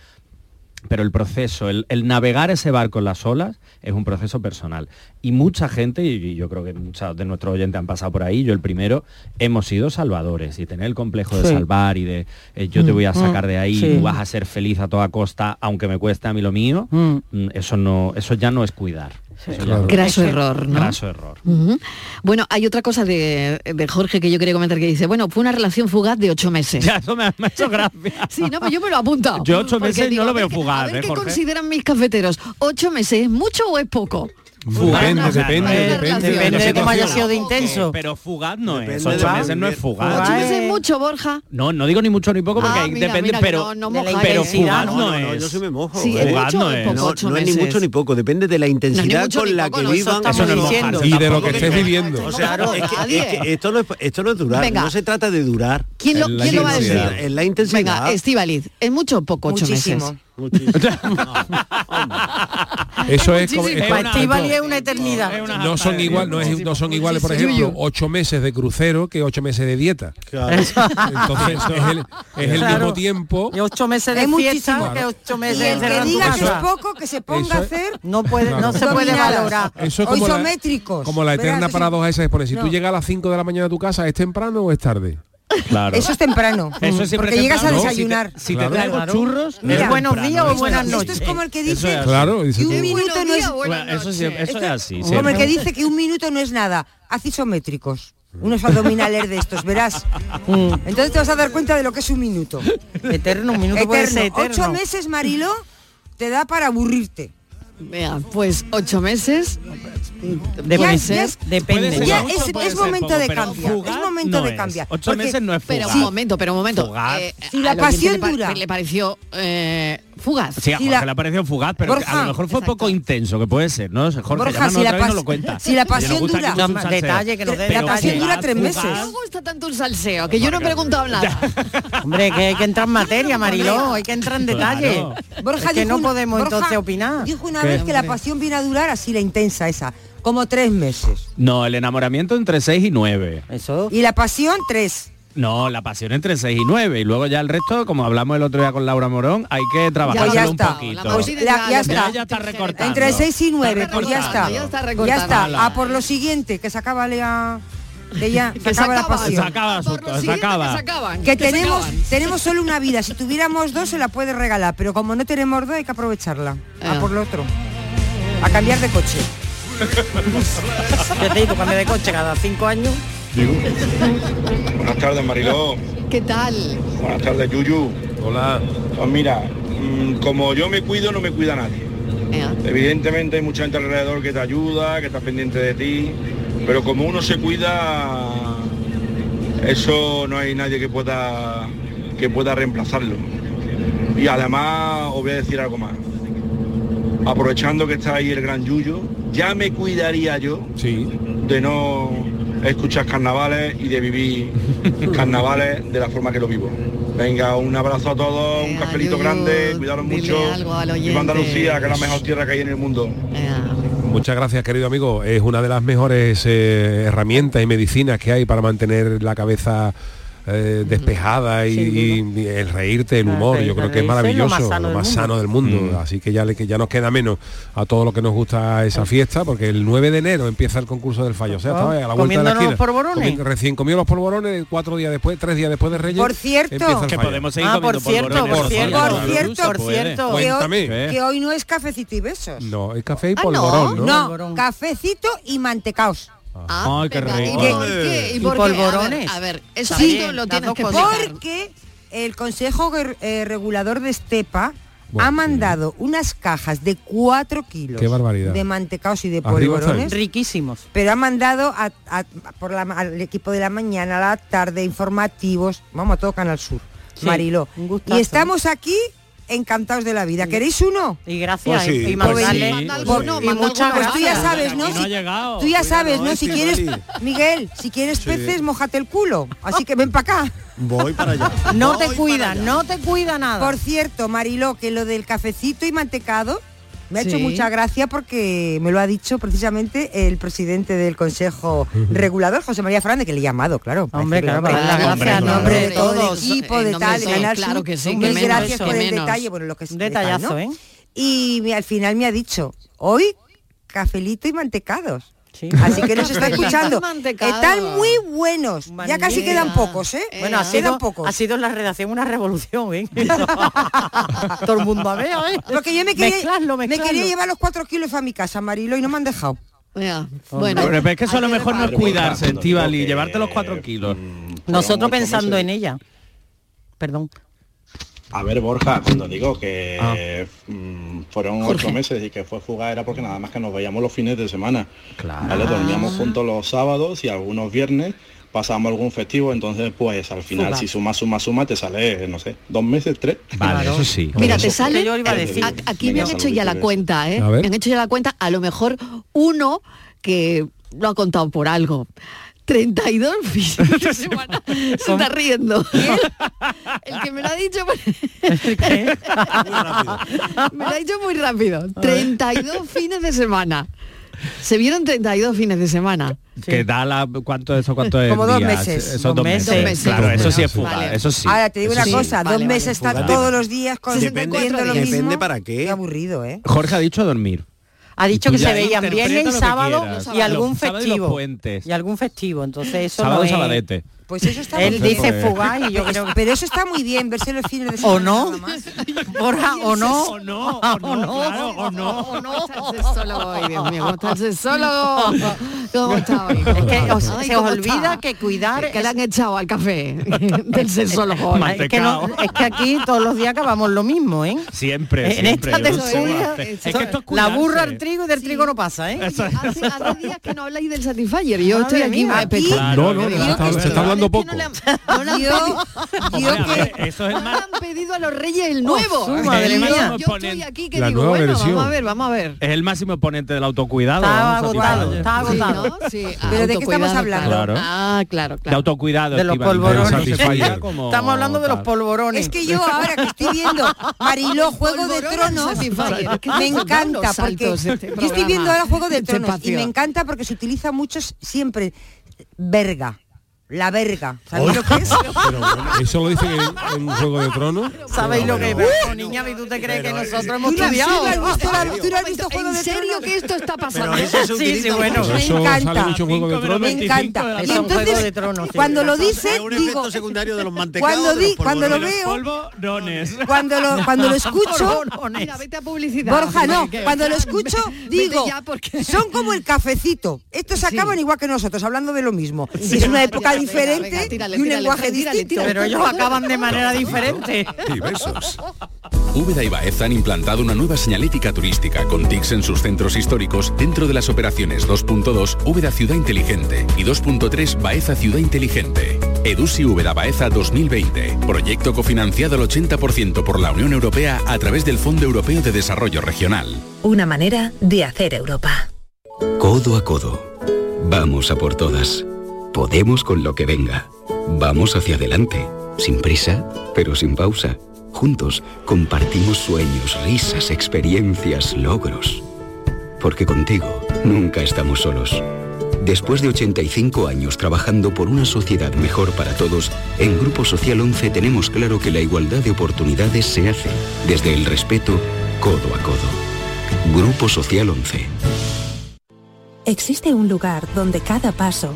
Pero el proceso, el, el navegar ese barco en las olas es un proceso personal. Y mucha gente, y yo creo que muchos de nuestros oyentes han pasado por ahí, yo el primero, hemos sido salvadores y tener el complejo de Sí. salvar y de eh, yo te voy a Mm, sacar de ahí, sí. tú vas a ser feliz a toda costa, aunque me cueste a mí lo mío, Mm. mm, eso no, eso ya no es cuidar. Graso error, ¿no? Graso error. Bueno, hay otra cosa de, de Jorge que yo quería comentar que dice, bueno, fue una relación fugaz de ocho meses. Ya, eso me ha, me ha hecho gracia. Sí, no, pues yo me lo he apuntado. Yo ocho meses digo, no lo veo fugaz, A ver ¿eh, qué Jorge? consideran mis cafeteros. ¿Ocho meses es mucho o es poco? Depende, Una- depende, depende. relación. Depende de cómo haya sido de intenso. pero fugaz no es. Depende Ocho de- meses no es fugaz. ¿Ocho meses es mucho, Borja? No, no digo ni mucho ni poco porque Ah, mira, depende, mira pero, no- no de la mojáis, pero fugaz No, no, no, no, es. yo sí me mojo. Sí, eh. es Fugaz mucho no es poco, No, es ni mucho ni poco, depende de la intensidad mucho con la que vivan. estamos Eso no es diciendo. mojarse Y de lo que estés viviendo. O sea, esto no es, esto no es durar, no se trata de durar. ¿Quién lo, va a decir? En la intensidad. Venga, Estivaliz, ¿es mucho o poco ocho Muchísimo. meses? Muchísimo. Eso es como... Es como- Estíbaliz es una eternidad. no son igual no, es, no son iguales por ejemplo ocho meses de crucero que ocho meses de dieta. Claro. entonces es el, es el Claro. mismo tiempo. Y ocho meses de Es fiesta muchísimo. que ocho Y meses el que diga que es poco, que se ponga a es- hacer No puede, no se puede valorar. eso es como la, como la eterna paradoja esa de poner si tú llegas a las 5 de la mañana a tu casa es temprano o es tarde Claro. Eso es temprano. Eso es porque llegas a temprano, desayunar. Si te, si te Claro. traigo churros, Mira, es buenos temprano, días o buenas es- noches. Esto es como el que dice es claro dice que un minuto no es Bueno, eso, sí- eso es así. como el que dice que un minuto no es nada. Haz isométricos. Unos abdominales de estos, verás. Entonces te vas a dar cuenta de lo que es un minuto. Eterno, un minuto puede ser Eterno. eterno. Ocho meses, Marilo, te da para aburrirte. Vea, pues ocho meses. Depende. Ser Ya, es- es momento poco, de pero cambiar, es momento no de es. cambiar, Ocho porque- meses no es Pero fugaz. un momento, pero un momento. Fugaz. Eh, Si la pasión dura. Le pareció eh, fugaz. Sí, a Si Jorge la- le ha parecido fugaz, pero que a Borja, lo mejor fue exacto. poco intenso, que puede ser, ¿no? Jorge, Borja, si la pas- lo cuenta. si la pasión dura- No, detalle, que nos dé La Pero pasión dura fugaz, tres meses. No me gusta tanto un salseo, que yo no he preguntado nada. Hombre, que hay que entrar en materia, Mariló, hay que entrar en detalle. Claro. Borja Es que dijo no una- podemos Borja entonces opinar. Dijo una ¿Qué? vez que la pasión viene a durar así, la intensa esa, como tres meses. No, el enamoramiento entre 6 y 9. Eso. Y la pasión, tres. No, la pasión entre 6 y 9. Y luego ya el resto, como hablamos el otro día con Laura Morón, hay que trabajárselo ya un está. poquito. La Pues la- ya está. Ya, ya está recortando. Entre seis y nueve, Está pues ya está. Ya está Ya recortando. está. A por lo siguiente, que se acaba la... Que ya se Que se acaba la acaba, Se pasión. acaba el Por asunto, lo se siguiente acaba. que se acaban. Que tenemos, tenemos solo una vida. Si tuviéramos dos se la puede regalar, pero como no tenemos dos hay que aprovecharla. Ah. A por lo otro. A cambiar de coche. Yo te digo, cambio de coche cada cinco años. Buenas tardes, Mariló. ¿Qué tal? Buenas tardes, Yuyu. hola Pues mira, mm, como yo me cuido, no me cuida nadie. Evidentemente hay mucha gente alrededor que te ayuda, que está pendiente de ti, pero como uno se cuida, eso no hay nadie que pueda que pueda reemplazarlo. Y además os voy a decir algo más. Aprovechando que está ahí el gran Yuyo, ya me cuidaría yo sí de no escuchar carnavales y de vivir carnavales de la forma que lo vivo. Venga, un abrazo a todos, un cafelito Yuyu, grande, cuidaros mucho. oyente. Andalucía, que es la mejor tierra que hay en el mundo. Muchas gracias, querido amigo. Es una de las mejores eh, herramientas y medicinas que hay para mantener la cabeza eh, despejada y, el reírte, el humor. Yo creo que es lo maravilloso, más sano lo del más mundo. sano del mundo. Así que ya, le, que ya nos queda menos a todo lo que nos gusta esa fiesta, porque el 9 de enero empieza el concurso del fallo. O sea, Ah, estaba a la vuelta de la esquina. los polvorones. Comi- recién comió los polvorones, cuatro días después, tres días después de Reyes. Por cierto. Que podemos seguir Ah, por cierto, por cierto, por cierto, por cierto. Que hoy. ¿Eh? que hoy no es cafecito y besos. No, es café y Ah, polvorón, ¿no? ¿no? No, Polvorón. cafecito y mantecaos. Ah, Ay, qué venga, ¿y rico. por qué? ¿Y Y por qué? polvorones. A ver, a ver, eso Sí, sí, lo las tienes dos que cosas. explicar. Porque el Consejo eh, Regulador de Estepa Bueno, ha mandado unas cajas de 4 kilos Qué barbaridad. de mantecaos y de polvorones. Riquísimos. Pero ha mandado a- a- por la, al equipo de la mañana, a la tarde, informativos, vamos a todo Canal Sur, Sí, Mariló. Y estamos aquí encantados de la vida. ¿Queréis uno? Y gracias. Pues sí, y, y pues sí, pues alguno, muchas. Pues tú ya sabes, ¿no? Si-. Tú ya sabes, ¿no? Si quieres, Miguel, si quieres peces, mojate el culo. Así que ven para acá. Voy para allá. No te cuida, no te cuida nada. Por cierto, Mariló, que lo del cafecito y mantecado Me ha hecho Sí. mucha gracia porque me lo ha dicho precisamente el presidente del Consejo Regulador, José María Fernández, que le he llamado, claro. Hombre, claro, para dar las hombre, gracias nombre de todo el equipo, en de tal, de Canal claro que sí, Mil gracias por el detalle, bueno, lo que es Un detallazo, tal, ¿eh? Y al final me ha dicho, hoy cafelito y mantecados. Sí. Así que nos está escuchando. Están muy buenos. Ya casi quedan pocos, ¿eh? Bueno, ha sido, pocos. ha sido en la redacción una revolución, ¿eh? Todo el mundo a ver, ¿eh? Porque yo me quería, Mezclarlo, me quería llevar los cuatro kilos a mi casa, Marilo, y no me han dejado. Bueno, Pero es que eso a lo que mejor no es cuidarse, Estivali, que, llevarte los cuatro kilos. Nosotros muchos pensando en ella. Perdón. A ver, Borja, cuando digo que Ah. mm, fueron Jorge. ocho meses y que fue fugaz era porque nada más que nos veíamos los fines de semana. Claro. ¿vale? Dormíamos Ah. juntos los sábados y algunos viernes pasábamos algún festivo, entonces pues al final si suma, suma, suma te sale, no sé, dos meses, tres. Vale, Claro. eso sí. Mira, Eso te sale. Yo iba a decir. a- Aquí me han hecho ya la cuenta, ¿eh? Me han hecho ya la cuenta. A lo mejor uno que lo ha contado por algo. 32 fines de semana. Se está riendo. El que me lo ha dicho. me lo ha dicho muy rápido. 32 fines de semana. Se vieron 32 fines de semana. Que da la cuánto eso cuánto es Como dos días? meses. Esos Dos dos meses. meses. Dos meses. Claro, eso sí es Vale. fugaz, eso sí. Ahora te digo Eso una sí. cosa, Vale, dos vale. meses Fugaz. todos los días con Depende- viendo lo depende mismo. para qué. Qué aburrido, ¿eh? Jorge ha dicho dormir. Ha dicho que se veían y que sábado quieras. y algún Los festivo. Y algún festivo, entonces eso Sábado no y es... sabadete. Pues eso está Él muy dice pues- fugaz y yo creo que... Pero eso está muy bien, verse los fines de ¿O semana. no? nada más. Borja, o no. O no, o no, claro, o no. ¿Cómo está el sexólogo hoy, Dios mío? ¿Cómo está el sexólogo? ¿Cómo está hoy? Es que os- Ay, se os ¿cómo olvida está? que cuidar que le han echado al café del sexólogo es, que no- es que aquí todos los días acabamos lo mismo, ¿eh? Siempre, En siempre. esta no hacer. Es que esto es La burra al trigo y del trigo no pasa, ¿eh? Hace, hace días que no habláis del Satisfyer. Yo Madre estoy aquí mía. aquí- Claro, No, no, se está- hablando Es que poco. no le han- no le han Yo, Hombre, ver, que... eso es No más han pedido a los reyes el nuevo. su madre Yo- mía. Yo, estoy aquí que la digo, bueno, versión. vamos a ver, vamos a ver. es el máximo exponente del autocuidado. Está agotado, está agotado. Sí, ¿no? Sí, ah, ¿Pero de qué estamos autocuidado, hablando? Claro. Claro. Ah, claro, De claro. autocuidado. De los polvorones. Estamos hablando de los polvorones. Es que yo ahora que estoy viendo Mariló Juego de Tronos me encanta porque este yo estoy viendo ahora Juego de Tronos y me encanta porque se utiliza mucho siempre verga. La verga. ¿Sabéis lo que es? Pero bueno, eso lo dicen en, en Juego de Tronos. ¿Sabéis lo que es? Pero- Pero, niña, ¿y tú te crees que nosotros hemos ¿Tú no has- estudiado? tú no has visto la- tú no has visto Juego ¿En de serio Tronos? que esto está pasando? Eso Sí, sí, bueno. Me encanta. sale mucho en Juego de Cinco Tronos. Me 25 encanta. Y entonces, de tronos, sí, cuando lo dice, un digo, secundario de los mantecados. cuando, di, cuando lo veo, Polvorones. cuando lo, cuando lo escucho. Mira, vete a publicidad. Borja, no, cuando lo escucho, digo, son como el cafecito. Estos acaban igual que nosotros, hablando de lo mismo. Es una época diferente venga, tírale, y un tírale, lenguaje tírale, distinto. Pero ellos acaban de manera diferente. Y besos. Úbeda y Baeza han implantado una nueva señalética turística con TICs en sus centros históricos dentro de las operaciones 2.2 Úbeda Ciudad Inteligente y 2.3 Baeza Ciudad Inteligente. Edusi Úbeda Baeza 2020. Proyecto cofinanciado al 80% por la Unión Europea a través del Fondo Europeo de Desarrollo Regional. Una manera de hacer Europa. Codo a codo. Vamos a por todas. Podemos con lo que venga. Vamos hacia adelante. Sin prisa, pero sin pausa. Juntos compartimos sueños, risas, experiencias, logros. Porque contigo nunca estamos solos. Después de 85 años trabajando por una sociedad mejor para todos, en Grupo Social 11 tenemos claro que la igualdad de oportunidades se hace desde el respeto codo a codo. Grupo Social 11. Existe un lugar donde cada paso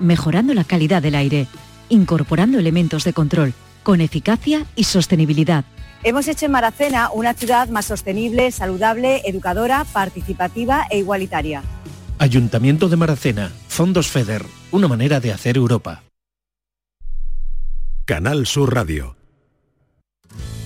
mejorando la calidad del aire, incorporando elementos de control, con eficacia y sostenibilidad. Hemos hecho en Maracena una ciudad más sostenible, saludable, educadora, participativa e igualitaria. Ayuntamiento de Maracena, Fondos FEDER, una manera de hacer Europa. Canal Sur Radio.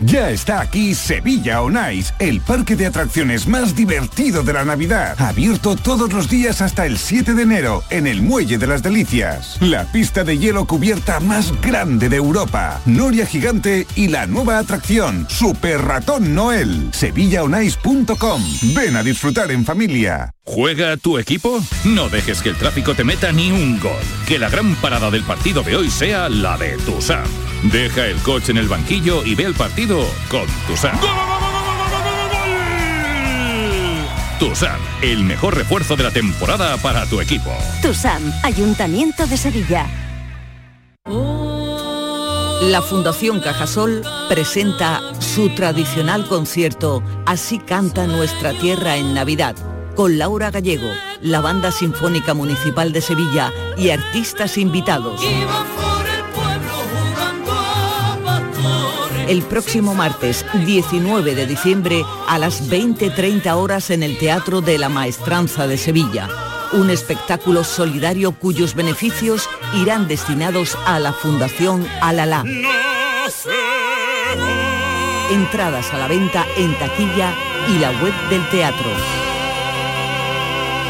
Ya está aquí Sevilla On Ice, el parque de atracciones más divertido de la Navidad. Abierto todos los días hasta el 7 de enero en el Muelle de las Delicias. La pista de hielo cubierta más grande de Europa. Noria Gigante y la nueva atracción, Super Ratón Noel. SevillaOnIce.com. Ven a disfrutar en familia. ¿Juega tu equipo? No dejes que el tráfico te meta ni un gol. Que la gran parada del partido de hoy sea la de Tusam. Deja el coche en el banquillo y ve el partido con Tusam. Tusam, el mejor refuerzo de la temporada para tu equipo. TUSAM, Ayuntamiento de Sevilla. La Fundación Cajasol presenta su tradicional concierto Así canta nuestra tierra en Navidad, con Laura Gallego, la Banda Sinfónica Municipal de Sevilla y artistas invitados. El próximo martes 19 de diciembre a las 20.30 horas en el Teatro de la Maestranza de Sevilla. Un espectáculo solidario cuyos beneficios irán destinados a la Fundación Alalá. Entradas a la venta en taquilla y la web del teatro.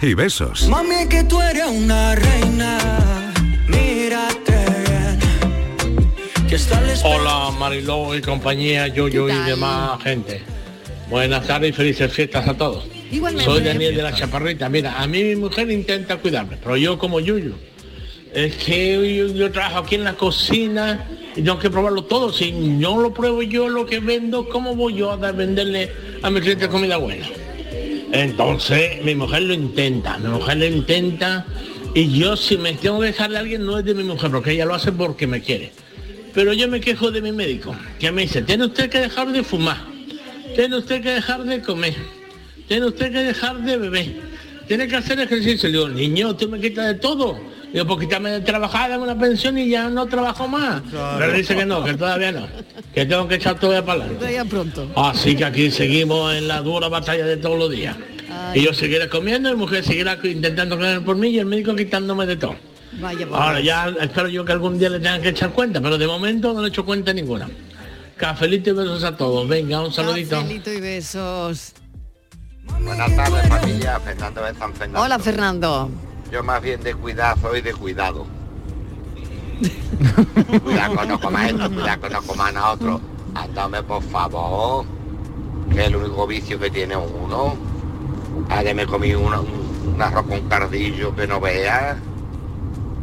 y besos. Mami, que tú eres una reina. Mírate bien. Hola Mariló y compañía, yo, yo y demás gente. Buenas tardes y felices fiestas a todos. Igualmente. Soy Daniel de la Chaparrita. Mira, a mí mi mujer intenta cuidarme, pero yo como Yuyu. Es que yo, yo trabajo aquí en la cocina y tengo que probarlo todo. Si no lo pruebo yo lo que vendo, ¿cómo voy yo a venderle a mi cliente comida buena? Entonces, mi mujer lo intenta, mi mujer lo intenta y yo si me tengo que dejarle a alguien no es de mi mujer, porque ella lo hace porque me quiere. Pero yo me quejo de mi médico, que me dice, tiene usted que dejar de fumar, tiene usted que dejar de comer, tiene usted que dejar de beber, tiene que hacer ejercicio. Le digo, niño, tú me quitas de todo. Digo, pues quítame de trabajar, dame una pensión y ya no trabajo más. Pero dice que no, que todavía no, que tengo que echar todavía para adelante. Todavía pronto. Así que aquí seguimos en la dura batalla de todos los días. Y yo seguiré comiendo, y mi mujer seguirá intentando comer por mí y el médico quitándome de todo. Vaya, vaya. Ahora ya espero yo que algún día le tengan que echar cuenta, pero de momento no le he hecho cuenta ninguna. Cafelito y besos a todos. Venga, un saludito. Cafelito y besos. Buenas tardes familia, Fernando de San Fernando. Hola Fernando. Yo más bien de cuidado soy de cuidado. cuidado con no comas esto, cuidado con no comas a otro. Ándame por favor, que es el único vicio que tiene uno. Ayer me comí una- un, arroz con cardillo que no veas.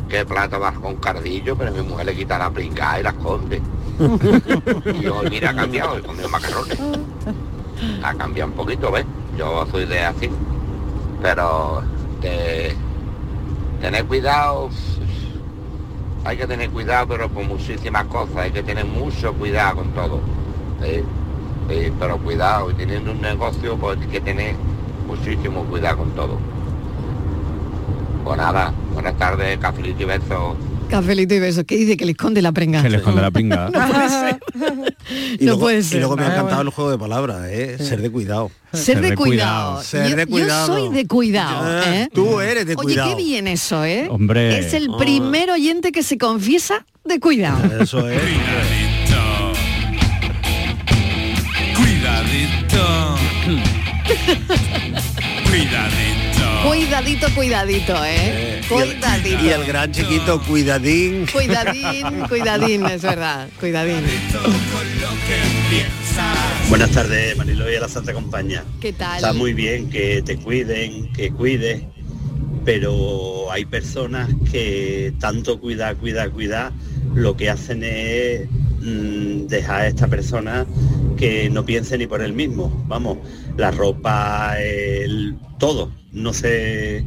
Qué plato vas con cardillo, pero mi mujer le quita la pringada y la esconde. y hoy mira ha cambiado, he comido macarrones. Ha cambiado un poquito, ¿ves? Yo soy de así. Pero de tener cuidado, hay que tener cuidado, pero con muchísimas cosas, hay que tener mucho cuidado con todo. ¿sí? Sí, pero cuidado, y teniendo un negocio, pues hay que tener muchísimo cuidado con todo. Pues nada, buenas tardes, cafelito y besos. Cafelito y besos. ¿Qué dice? Que le esconde la prenga. Que le esconde la pringa. No puede ser. Y no luego, puede y ser. luego me ha Ah, encantado bueno. el juego de palabras, ¿eh? Ser de cuidado. Ser de cuidado. Ser Yo- de cuidado. Yo soy de cuidado. ¿eh? Tú eres de Oye, cuidado. qué bien eso, ¿eh? Hombre. Es el Ah. primer oyente que se confiesa de cuidado. Eso es. Cuidadito. Cuidadito. Cuidadito, cuidadito, ¿eh? Y el, Cuidadito. y el gran chiquito, cuidadín. Cuidadín, cuidadín, es verdad. Cuidadín. Buenas tardes, Mariló y a la Santa Compañía. ¿Qué tal? Está muy bien que te cuiden, que cuides, pero hay personas que tanto cuidar, cuidar, cuidar lo que hacen es mm, dejar a esta persona que no piense ni por él mismo. Vamos, la ropa, el, todo. No sé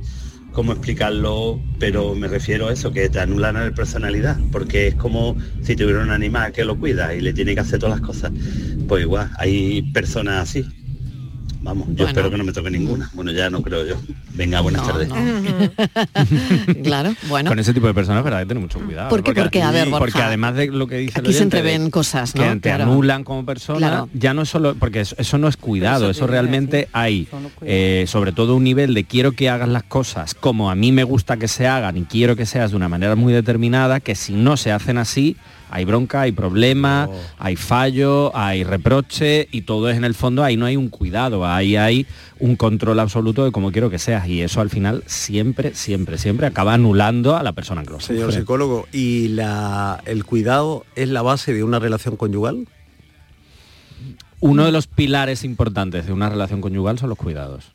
cómo explicarlo, pero me refiero a eso, que te anulan la personalidad, porque es como si tuviera un animal que lo cuida y le tiene que hacer todas las cosas. Pues igual, hay personas así. Vamos, yo Bueno. espero que no me toque ninguna. Bueno, ya no creo yo. Venga, buenas No, tardes. claro, bueno. Con ese tipo de personas, verdad, hay que tener mucho cuidado. ¿Por qué? Porque, a ver, Borja, porque además de lo que dice el aquí se oyente, entreven de cosas, ¿no? que te Claro. anulan como persona, Claro. ya no es solo, porque eso, eso no es cuidado, Eso realmente hay, eh, sobre todo un nivel de quiero que hagas las cosas como a mí me gusta que se hagan y quiero que seas de una manera muy determinada, que si no se hacen así, hay bronca, hay problema, hay fallo, hay reproche y todo es en el fondo, ahí no hay un cuidado, ahí hay un control absoluto de cómo quiero que seas y eso al final siempre, siempre, siempre acaba anulando a la persona que lo Señor psicólogo, ¿y la, el cuidado es la base de una relación conyugal? Uno de los pilares importantes de una relación conyugal son los cuidados.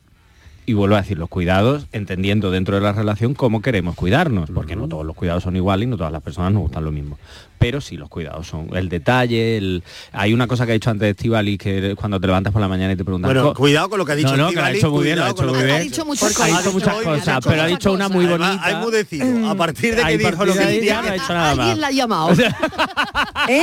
Y vuelvo a decir, los cuidados, entendiendo dentro de la relación cómo queremos cuidarnos, porque no todos los cuidados son iguales y no todas las personas nos gustan lo mismo. Pero sí, los cuidados son el detalle, el... hay una cosa que ha dicho antes Estivali, que cuando te levantas por la mañana y te preguntan... Bueno, "Co- cuidado con lo que ha dicho No, no, que lo ha hecho muy bien, lo ha hecho muy bien. Ha dicho muchas Porque ha dicho muchas cosas, pero ha dicho una muy Además, bonita. Ha enmudecido. A partir de que Ahí, dijo lo que no ha hecho nada Alguien más. la ha llamado. ¿Eh?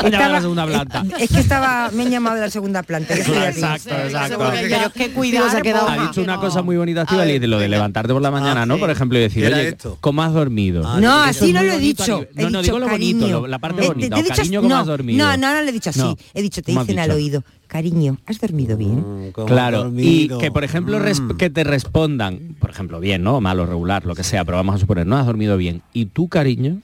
Ha llamado a la segunda planta. Es que estaba, me han llamado de la segunda planta. Exacto, exacto. Pero es que cuidar, se ha quedado Ha Borja. dicho una cosa muy bonita, Estivali, de lo de levantarte por la mañana, ¿no? Por ejemplo, y decir, oye, esto. ¿cómo has dormido? No, Eso así no lo he dicho. He No, no, dicho digo lo cariño. bonito, lo- la parte Eh, te- bonita. te he o dicho- cariño, ¿cómo no, has dormido? No, no, no le he dicho así. No. He dicho, te ¿Cómo has dicen al oído, cariño, ¿has dormido bien? Claro, y que por ejemplo res- que te respondan, por ejemplo, bien, ¿no? Malo, regular, lo que sea, pero vamos a suponer, no has dormido bien. ¿Y tú, cariño?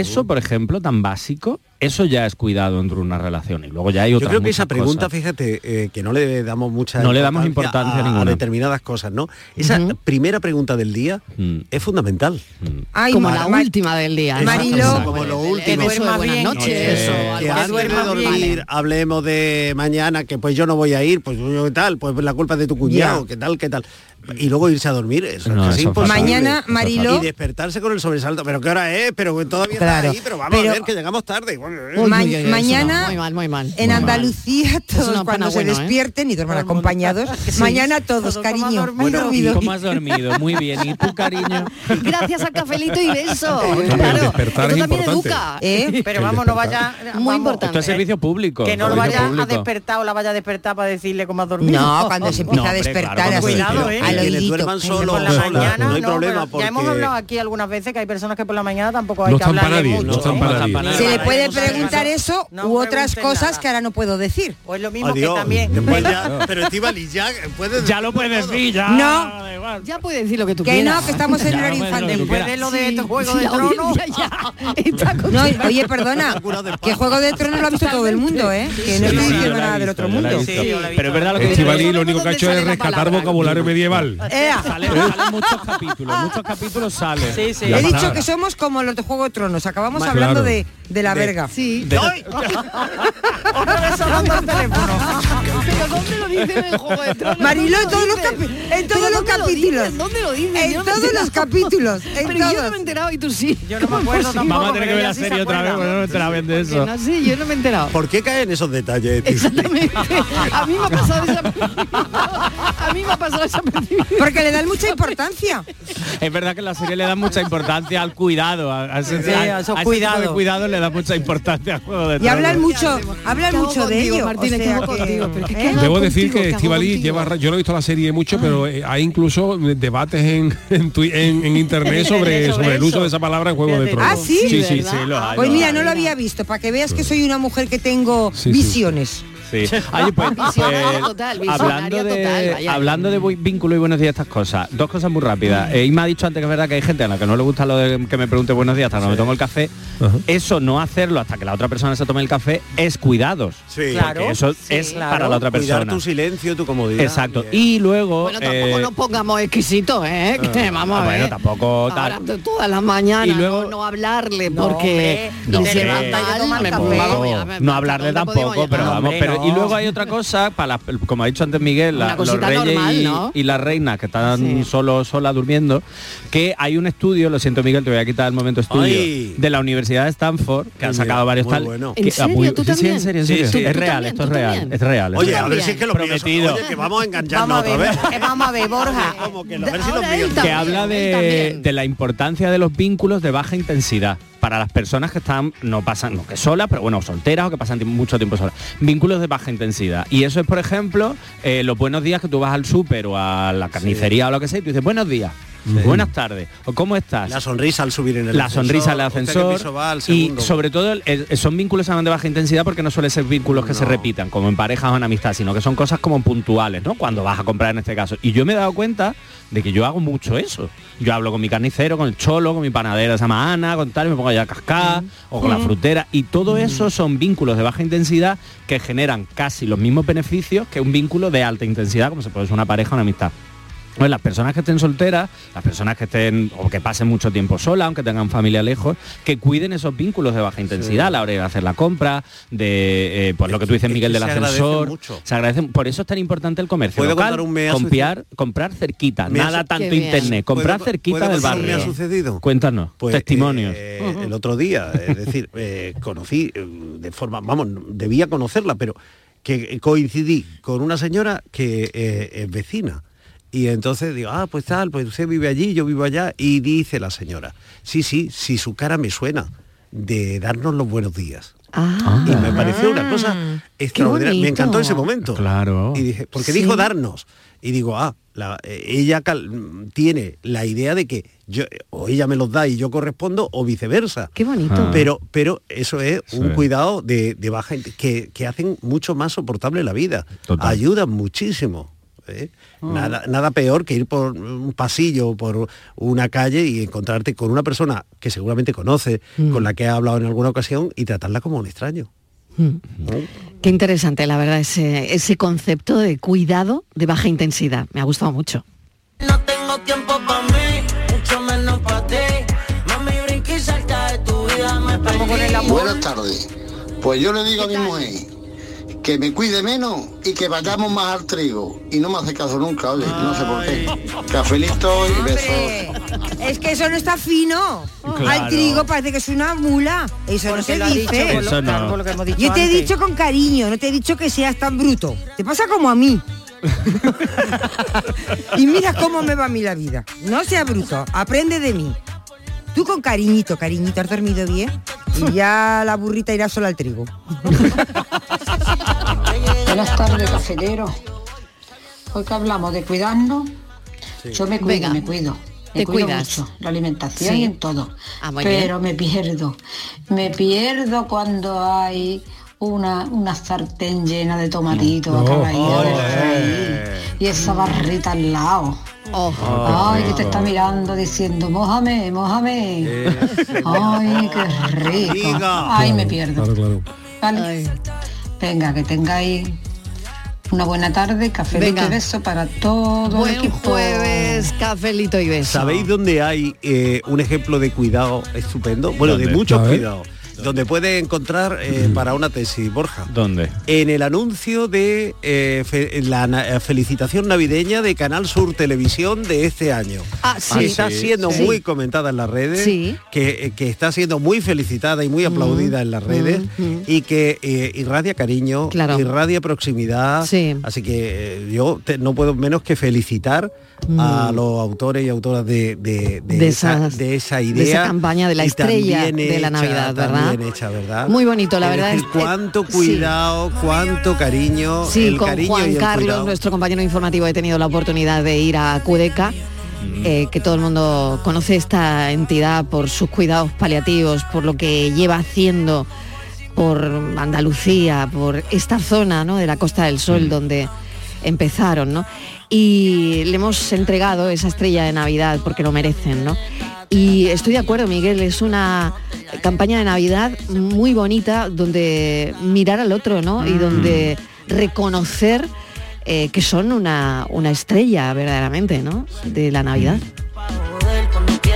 Eso, por ejemplo, tan básico, eso ya es cuidado dentro de una relación. Y luego ya hay Yo otras creo que esa pregunta, cosas. fíjate, eh, que no le damos mucha No le damos importancia a, ninguna. a determinadas cosas, ¿no? Esa primera pregunta del día Mm. es fundamental. Ay, como la Ma- última del día. Marilo. Exacto. Como lo último. bien, noches. Eh, que antes así. de dormir bien. hablemos de mañana, que pues yo no voy a ir, pues yo, ¿qué tal? Pues la culpa es de tu cuñado, Ya. qué tal, qué tal. Y luego irse a dormir, eso No, es casi eso es imposible. Mañana, Mariló- Y despertarse con el sobresalto, pero ¿qué hora es? Pero todavía Claro. está ahí, pero vamos Pero- a ver que llegamos tarde. Bueno, eh. Uy, Ma- uy, uy, eso mañana- no, Muy mal, muy mal. En muy mal. Andalucía todos no cuando se bueno, ¿eh? despierten y duerman acompañados. Mañana todos, Todos cariño. Muy bien. ¿Y tú, cariño? Gracias a cafelito y beso. Claro, despertar esto es también educa. ¿Eh? Pero vamos, no vaya... Muy vamos, importante. Esto es servicio público. Que no lo vaya a despertar o la vaya a despertar para decirle cómo has dormido. No, cuando se empieza a despertar así, ¿eh? al Quienes duerman solos, por la mañana no hay no, problema ya hemos hablado aquí algunas veces que hay personas que por la mañana tampoco hay No que están para hablarle nadie, mucho. no están ¿eh? para nadie. Se le puede preguntar eso no u otras cosas nada. que ahora no puedo decir. Pues lo mismo Adiós. que también. Pero Estivali, ya puedes Ya lo puedes decir, ya. No. Ya puedes decir lo que tú Que quieras. no, que estamos en horario que infantil. Después de lo de este juego Sí, de tronos. oye, perdona, que Juego de Tronos lo ha visto todo el mundo, ¿eh? Que no estoy diciendo nada del otro mundo. Pero es verdad lo que dice Estivali lo único que ha ¿dónde hecho es rescatar vocabulario medieval. Ea, Salen, salen muchos capítulos, muchos capítulos salen. Sí, sí. He dicho palabra. que somos como los de Juego de Tronos. Acabamos Ma- hablando claro. de, de la De- verga. Sí. De- Otra vez sonando el teléfono. Pero ¿dónde lo dicen en el Juego de Tronos? Mariló, en ¿Dónde todos lo los, capítulos. ¿Dónde lo dicen? En Yo todos los capítulos. En Pero yo no me he enterado y tú sí. Yo no me acuerdo tampoco. Vamos a tener que ver la serie otra vez, porque no me bien de eso. no, sí, yo no me he enterado. ¿Por qué caen esos detalles? Exactamente. A mí me ha pasado desapercibido. A mí me ha pasado desapercibido. Porque le dan mucha importancia. Es verdad que la serie le da mucha importancia al cuidado, a, a ese, Sí, a esos ese tipo de cuidado le da mucha importancia al juego de Y hablan mucho, hablan ¿Qué hago mucho de ello. ¿eh? Debo decir contigo? que ¿Qué hago Estivali lleva, yo no he visto la serie mucho, pero eh, hay incluso debates en, en, en- en internet sobre, el uso de esa palabra en Juego de. Tronos. Ah, ¿sí? Sí, sí, sí. lo hay, Pues lo mira, hay. no lo había visto, para que veas que soy una mujer que tengo visiones. Sí. Pues, pues, total, hablando de, total, hablando de vínculo y buenos días, estas cosas, dos cosas muy rápidas. Eh, y me ha dicho antes que es verdad que hay gente a la que no le gusta lo de que me pregunte buenos días hasta que no me tomo el café. Eso no hacerlo hasta que la otra persona se tome el café es cuidados. Sí. Claro. Porque eso sí, es claro. para la otra Cuidar persona. tu silencio, tu comodidad. Exacto. Bien. Y luego. Bueno, tampoco eh, nos pongamos exquisitos, ¿eh? Que vamos ah, a ver. bueno, tampoco Ahora todas las mañanas Y luego- no, no hablarle No, porque no, no hablarle ¿dónde podemos tampoco, pero vamos, Hombre, Y luego hay otra cosa, para las- como ha dicho antes Miguel, la- los reyes normal, y, ¿no? y las reinas que están Sí. solo sola durmiendo, que hay un estudio, lo siento Miguel, te voy a quitar el momento estudio, Ay. de la Universidad de Stanford, que ha Muy sacado varios tal. bueno. que- ¿En serio? muy- ¿Tú sí, sí, también? en serio, en Sí, serio. sí. Es ¿Tú real, esto es ¿Tú real, es real. Oye, a ver si es que lo Prometido. Oye, que vamos a engancharnos Vamos a otra vez. vamos a ver, Borja. Que habla de la importancia de los vínculos de baja intensidad para las personas que están no pasan no que solas pero bueno solteras o que pasan mucho tiempo solas. Vínculos de baja intensidad. Y eso es por ejemplo eh, los buenos días que tú vas al súper o a la carnicería o lo que sea y tú dices buenos días buenas tardes. Cómo estás La sonrisa al subir en el la sonrisa al ¿Usted qué ascensor piso va? Al y sobre todo el- el- son vínculos de baja intensidad porque no suelen ser vínculos que se repitan como en parejas o en amistad sino que son cosas como puntuales no cuando vas a comprar en este caso. Y yo me he dado cuenta de que yo hago mucho eso. Yo hablo con mi carnicero con el cholo con mi panadera se llama Ana con tal y me pongo ya a cascar o con la frutera y todo eso son vínculos de baja intensidad que generan casi los mismos beneficios que un vínculo de alta intensidad como se puede ser una pareja o una amistad pues las personas que estén solteras, las personas que estén o que pasen mucho tiempo sola, aunque tengan familia lejos, que cuiden esos vínculos de baja intensidad a la hora de hacer la compra, de eh, pues lo que tú dices Es Miguel del se agradece ascensor. mucho. Se agradecen, por eso es tan importante el comercio ¿Puedo local, contar un mea comprar, comprar cerquita, Me nada tanto internet, comprar ¿Puedo- cerquita puedo del un me barrio. ha sucedido? Cuéntanos, Pues, testimonios. eh, El otro día, es decir, eh, conocí de forma, vamos, debía conocerla, pero que coincidí con una señora que eh, es vecina. Y entonces digo, ah, pues tal, pues usted vive allí, yo vivo allá. Y dice la señora, sí, sí, sí, su cara me suena de darnos los buenos días. Ah, Y me pareció una cosa extraordinaria. Me encantó ese momento. Claro. Y dije, porque Sí. dijo darnos. Y digo, ah, la- eh, ella cal- tiene la idea de que yo o ella me los da y yo correspondo o viceversa. qué bonito. Ah. Pero, pero eso es Eso un es. cuidado de, de baja que, que hacen mucho más soportable la vida. Total. Ayudan muchísimo. ¿Eh? Nada, nada peor que ir por un pasillo, por una calle y encontrarte con una persona que seguramente conoce, con la que ha hablado en alguna ocasión y tratarla como un extraño. Mm. Qué interesante, la verdad, ese, ese concepto de cuidado de baja intensidad. Me ha gustado mucho. No tengo tiempo para mí, mucho menos para ti. Mami, brinca y salta de tu vida, me. Buenas tardes. Pues yo le digo a mi mujer que me cuide menos y que vayamos más al trigo. Y no me hace caso nunca, oye, no sé por qué. Cafelito y besos. Es que eso no está fino. Claro. Al trigo parece que es una mula. Eso no se lo ha dicho dice. por lo- Eso no. claro, por lo que hemos dicho Yo te he dicho con cariño, no te he dicho que seas tan bruto. Te pasa como a mí. y mira cómo me va a mí la vida. No seas bruto, aprende de mí. Tú con cariñito, cariñito, ¿has dormido bien? Y ya la burrita irá sola al trigo. Buenas tardes, cafetero. Hoy que hablamos de cuidarnos, yo me cuido, Venga. me cuido. Me Te cuido cuidas. mucho, la alimentación Sí. y en todo. Ah, Pero bien. me pierdo. Me pierdo cuando hay una, una sartén llena de tomatitos No. Oh, de freír, y esa barrita al lado. Ojo. Ay, que te está mirando diciendo, mójame, mójame. Ay, qué rico. Ay, me pierdo. Claro, claro. Vale. Venga, que tengáis una buena tarde, café Venga. y beso para todo el equipo. jueves, cafelito y beso. ¿Sabéis dónde hay eh, un ejemplo de cuidado estupendo? Bueno, de ¿Dónde? mucho A ver. Donde puede encontrar eh, para una tesis, Borja. ¿Dónde? En el anuncio de eh, fe- la na- eh, felicitación navideña de Canal Sur Televisión de este año. Ah, sí. Que está Sí, siendo sí. muy comentada en las redes, Sí. que, que está siendo muy felicitada y muy aplaudida en las redes mm. y que eh, irradia cariño, Claro. irradia proximidad. Sí. Así que eh, yo te- no puedo menos que felicitar a los autores y autoras de, de- de Mm. De esa, esas- de esa de idea. esa campaña de la estrella de la Navidad, ¿verdad? bien hecha, ¿verdad? Muy bonito, la Es verdad decir, es cuánto sí. cuidado, cuánto cariño, Sí, el con cariño Juan y el Carlos, cuidado. nuestro compañero informativo, he tenido la oportunidad de ir a Cudeca, Mm. eh, que todo el mundo conoce esta entidad por sus cuidados paliativos, por lo que lleva haciendo por Andalucía, por esta zona ¿no? de la Costa del Mm. Sol donde empezaron, ¿no? Y le hemos entregado esa estrella de Navidad porque lo merecen, ¿no? Y estoy de acuerdo, Miguel, es una campaña de Navidad muy bonita donde mirar al otro, ¿no? Y donde reconocer eh, que son una, una estrella verdaderamente, ¿no? De la Navidad.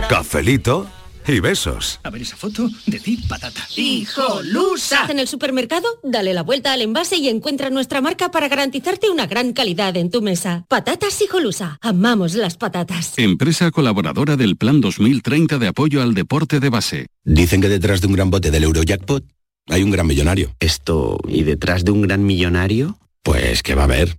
Cafelito y besos. A ver esa foto, decir patata. ¡Hijolusa! En el supermercado, dale la vuelta al envase y encuentra nuestra marca para garantizarte una gran calidad en tu mesa. Patatas Hijolusa. Amamos las patatas. Empresa colaboradora del Plan 2030 de apoyo al deporte de base. Dicen que detrás de un gran bote del Eurojackpot hay un gran millonario. Esto, ¿y detrás de un gran millonario? Pues que va a haber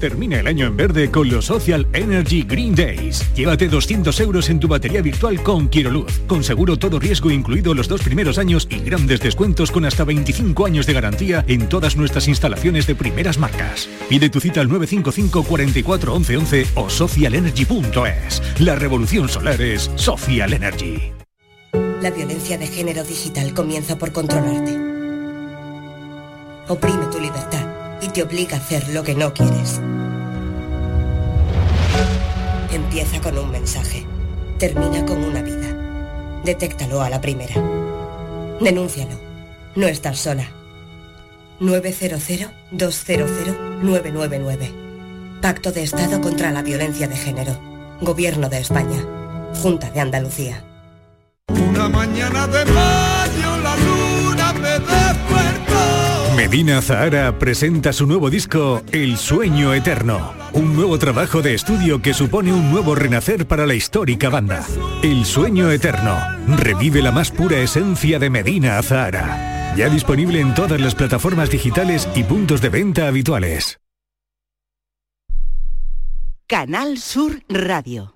Termina el año en verde con los Social Energy Green Days. Llévate 200 euros en tu batería virtual con Quiroluz, con seguro todo riesgo incluido los dos primeros años y grandes descuentos con hasta 25 años de garantía en todas nuestras instalaciones de primeras marcas. Pide tu cita al 955 44 11 11 o socialenergy.es. La revolución solar es Social Energy. La violencia de género digital comienza por controlarte. Oprime tu libertad y te obliga a hacer lo que no quieres. Empieza con un mensaje. Termina con una vida. Detéctalo a la primera. Denúncialo. No estás sola. 900-200-999. Pacto de Estado contra la Violencia de Género. Gobierno de España. Junta de Andalucía. Una mañana de mayo la. Medina Zahara presenta su nuevo disco El Sueño Eterno, un nuevo trabajo de estudio que supone un nuevo renacer para la histórica banda. El Sueño Eterno revive la más pura esencia de Medina Zahara, ya disponible en todas las plataformas digitales y puntos de venta habituales. Canal Sur Radio.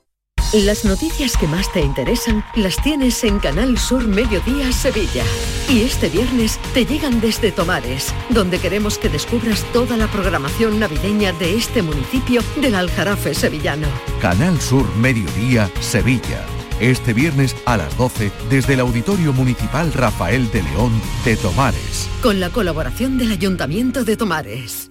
Las noticias que más te interesan las tienes en Canal Sur Mediodía Sevilla. Y este viernes te llegan desde Tomares, donde queremos que descubras toda la programación navideña de este municipio del Aljarafe sevillano. Canal Sur Mediodía Sevilla. Este viernes a las 12 desde el Auditorio Municipal Rafael de León de Tomares. Con la colaboración del Ayuntamiento de Tomares.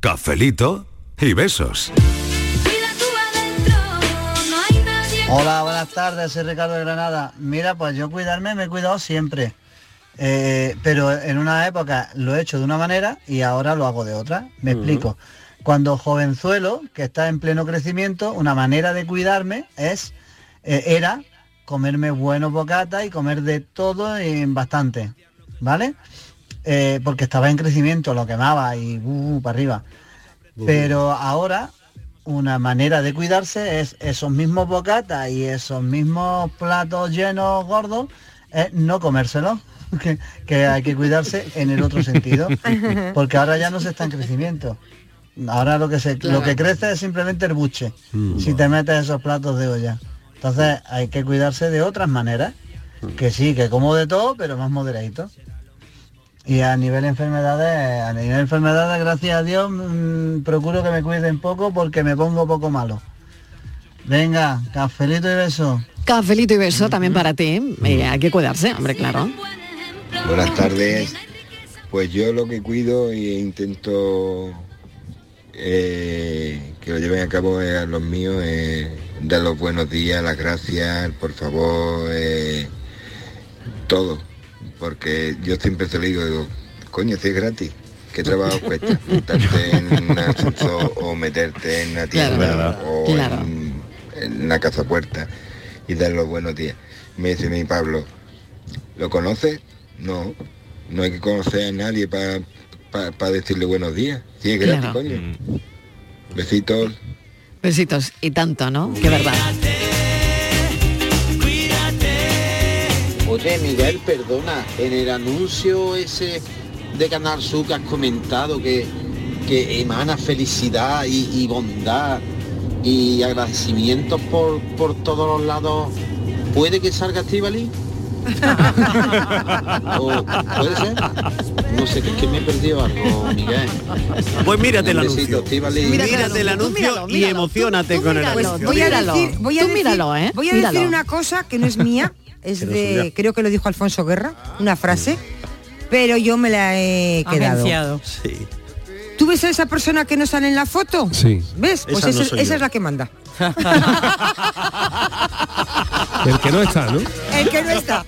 Cafelito y besos. Hola, buenas tardes, soy Ricardo de Granada. Mira, pues yo cuidarme me he cuidado siempre. Eh, pero en una época lo he hecho de una manera y ahora lo hago de otra. Me explico. Cuando jovenzuelo, que está en pleno crecimiento, una manera de cuidarme es eh, era comerme buenos bocatas y comer de todo y en bastante. ¿Vale? Eh, porque estaba en crecimiento, lo quemaba y uh, para arriba. Pero ahora una manera de cuidarse es esos mismos bocatas y esos mismos platos llenos gordos, es no comérselo, que, que hay que cuidarse en el otro sentido, porque ahora ya no se está en crecimiento. Ahora lo que se, lo que crece es simplemente el buche, Mm. si te metes esos platos de olla. Entonces hay que cuidarse de otras maneras, que sí, que como de todo, pero más moderadito. Y a nivel enfermedades, a nivel enfermedades, gracias a Dios, mm, procuro que me cuiden poco porque me pongo poco malo. Venga, cafelito y beso. Cafelito y beso también para ti. Eh, hay que cuidarse, hombre, claro. Buenas tardes. Pues yo lo que cuido e intento eh, que lo lleven a cabo eh, a los míos es dar los buenos días, las gracias, por favor, eh, todo. Porque yo siempre se lo digo, digo, coño, si es gratis, ¿qué trabajo cuesta? Montarte en un ascensor o meterte en una tienda o Claro. en, en una casa puerta y dar los buenos días. Me dice mi Pablo, ¿Lo conoces? No. No hay que conocer a nadie para decirle buenos días. Sí, es gratis, Claro. coño. Besitos. Besitos y tanto, ¿no? Qué verdad. Oye, Miguel, perdona, en el anuncio ese de Canal Sur que has comentado que, que emana felicidad y, y bondad y agradecimientos por, por todos los lados, ¿puede que salga Estivali? ¿O ¿Puede ser? No sé, que es que me he perdido algo, Miguel. Pues mírate el anuncio. Estíbaliz. Mírate, el anuncio y emocionate con el anuncio. Voy a decir, voy a Tú decir- míralo, ¿eh? voy a Míralo. decir una cosa que no es mía, es de, suya. creo que lo dijo Alfonso Guerra, una frase, pero yo me la he quedado. Agenciado. Sí. ¿Tú ves a esa persona que no sale en la foto? Sí. ¿Ves? Pues Esa no esa, es la que manda. El que no está, ¿no? El que no está.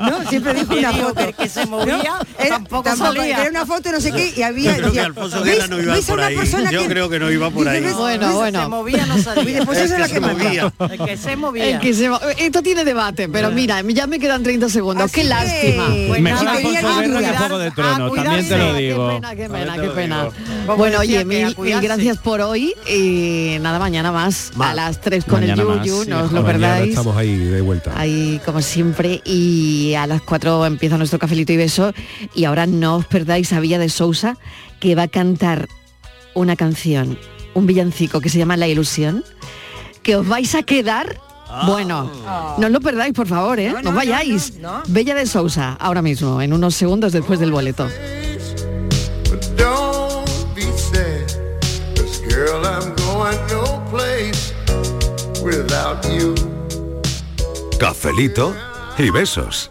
No, siempre dijo una foto. que el que se movía ¿No? Era- tampoco salía. Era una foto, no sé qué, y había... Yo creo que Alfonso ¿ves- Guerra no iba por una ahí. persona Yo que- creo que no iba por ahí. ¿ves? Bueno, ¿ves? bueno. Se movía, no salía. Pues El esa es que la que movía. El que se movía. El que se mo- Esto tiene debate, pero mira, ya me quedan 30 segundos. Así Qué lástima. Pues Mejor Alfonso Guerra que Juego de Tronos, también te lo digo. Qué pena, qué pena, qué pena. Bueno, oye, mil, gracias por hoy y nada, mañana más a las 3 con el Yuyu, no os lo perdáis. estamos ahí de vuelta. Ahí como siempre y a las 4 empieza nuestro cafelito y beso y ahora no os perdáis a Villa de Sousa que va a cantar una canción, un villancico que se llama La Ilusión, que os vais a quedar, bueno, no os lo perdáis por favor, ¿eh? No, No, no, os vayáis. no, no. Bella de Sousa, ahora mismo, en unos segundos después del boleto. Cafelito y besos.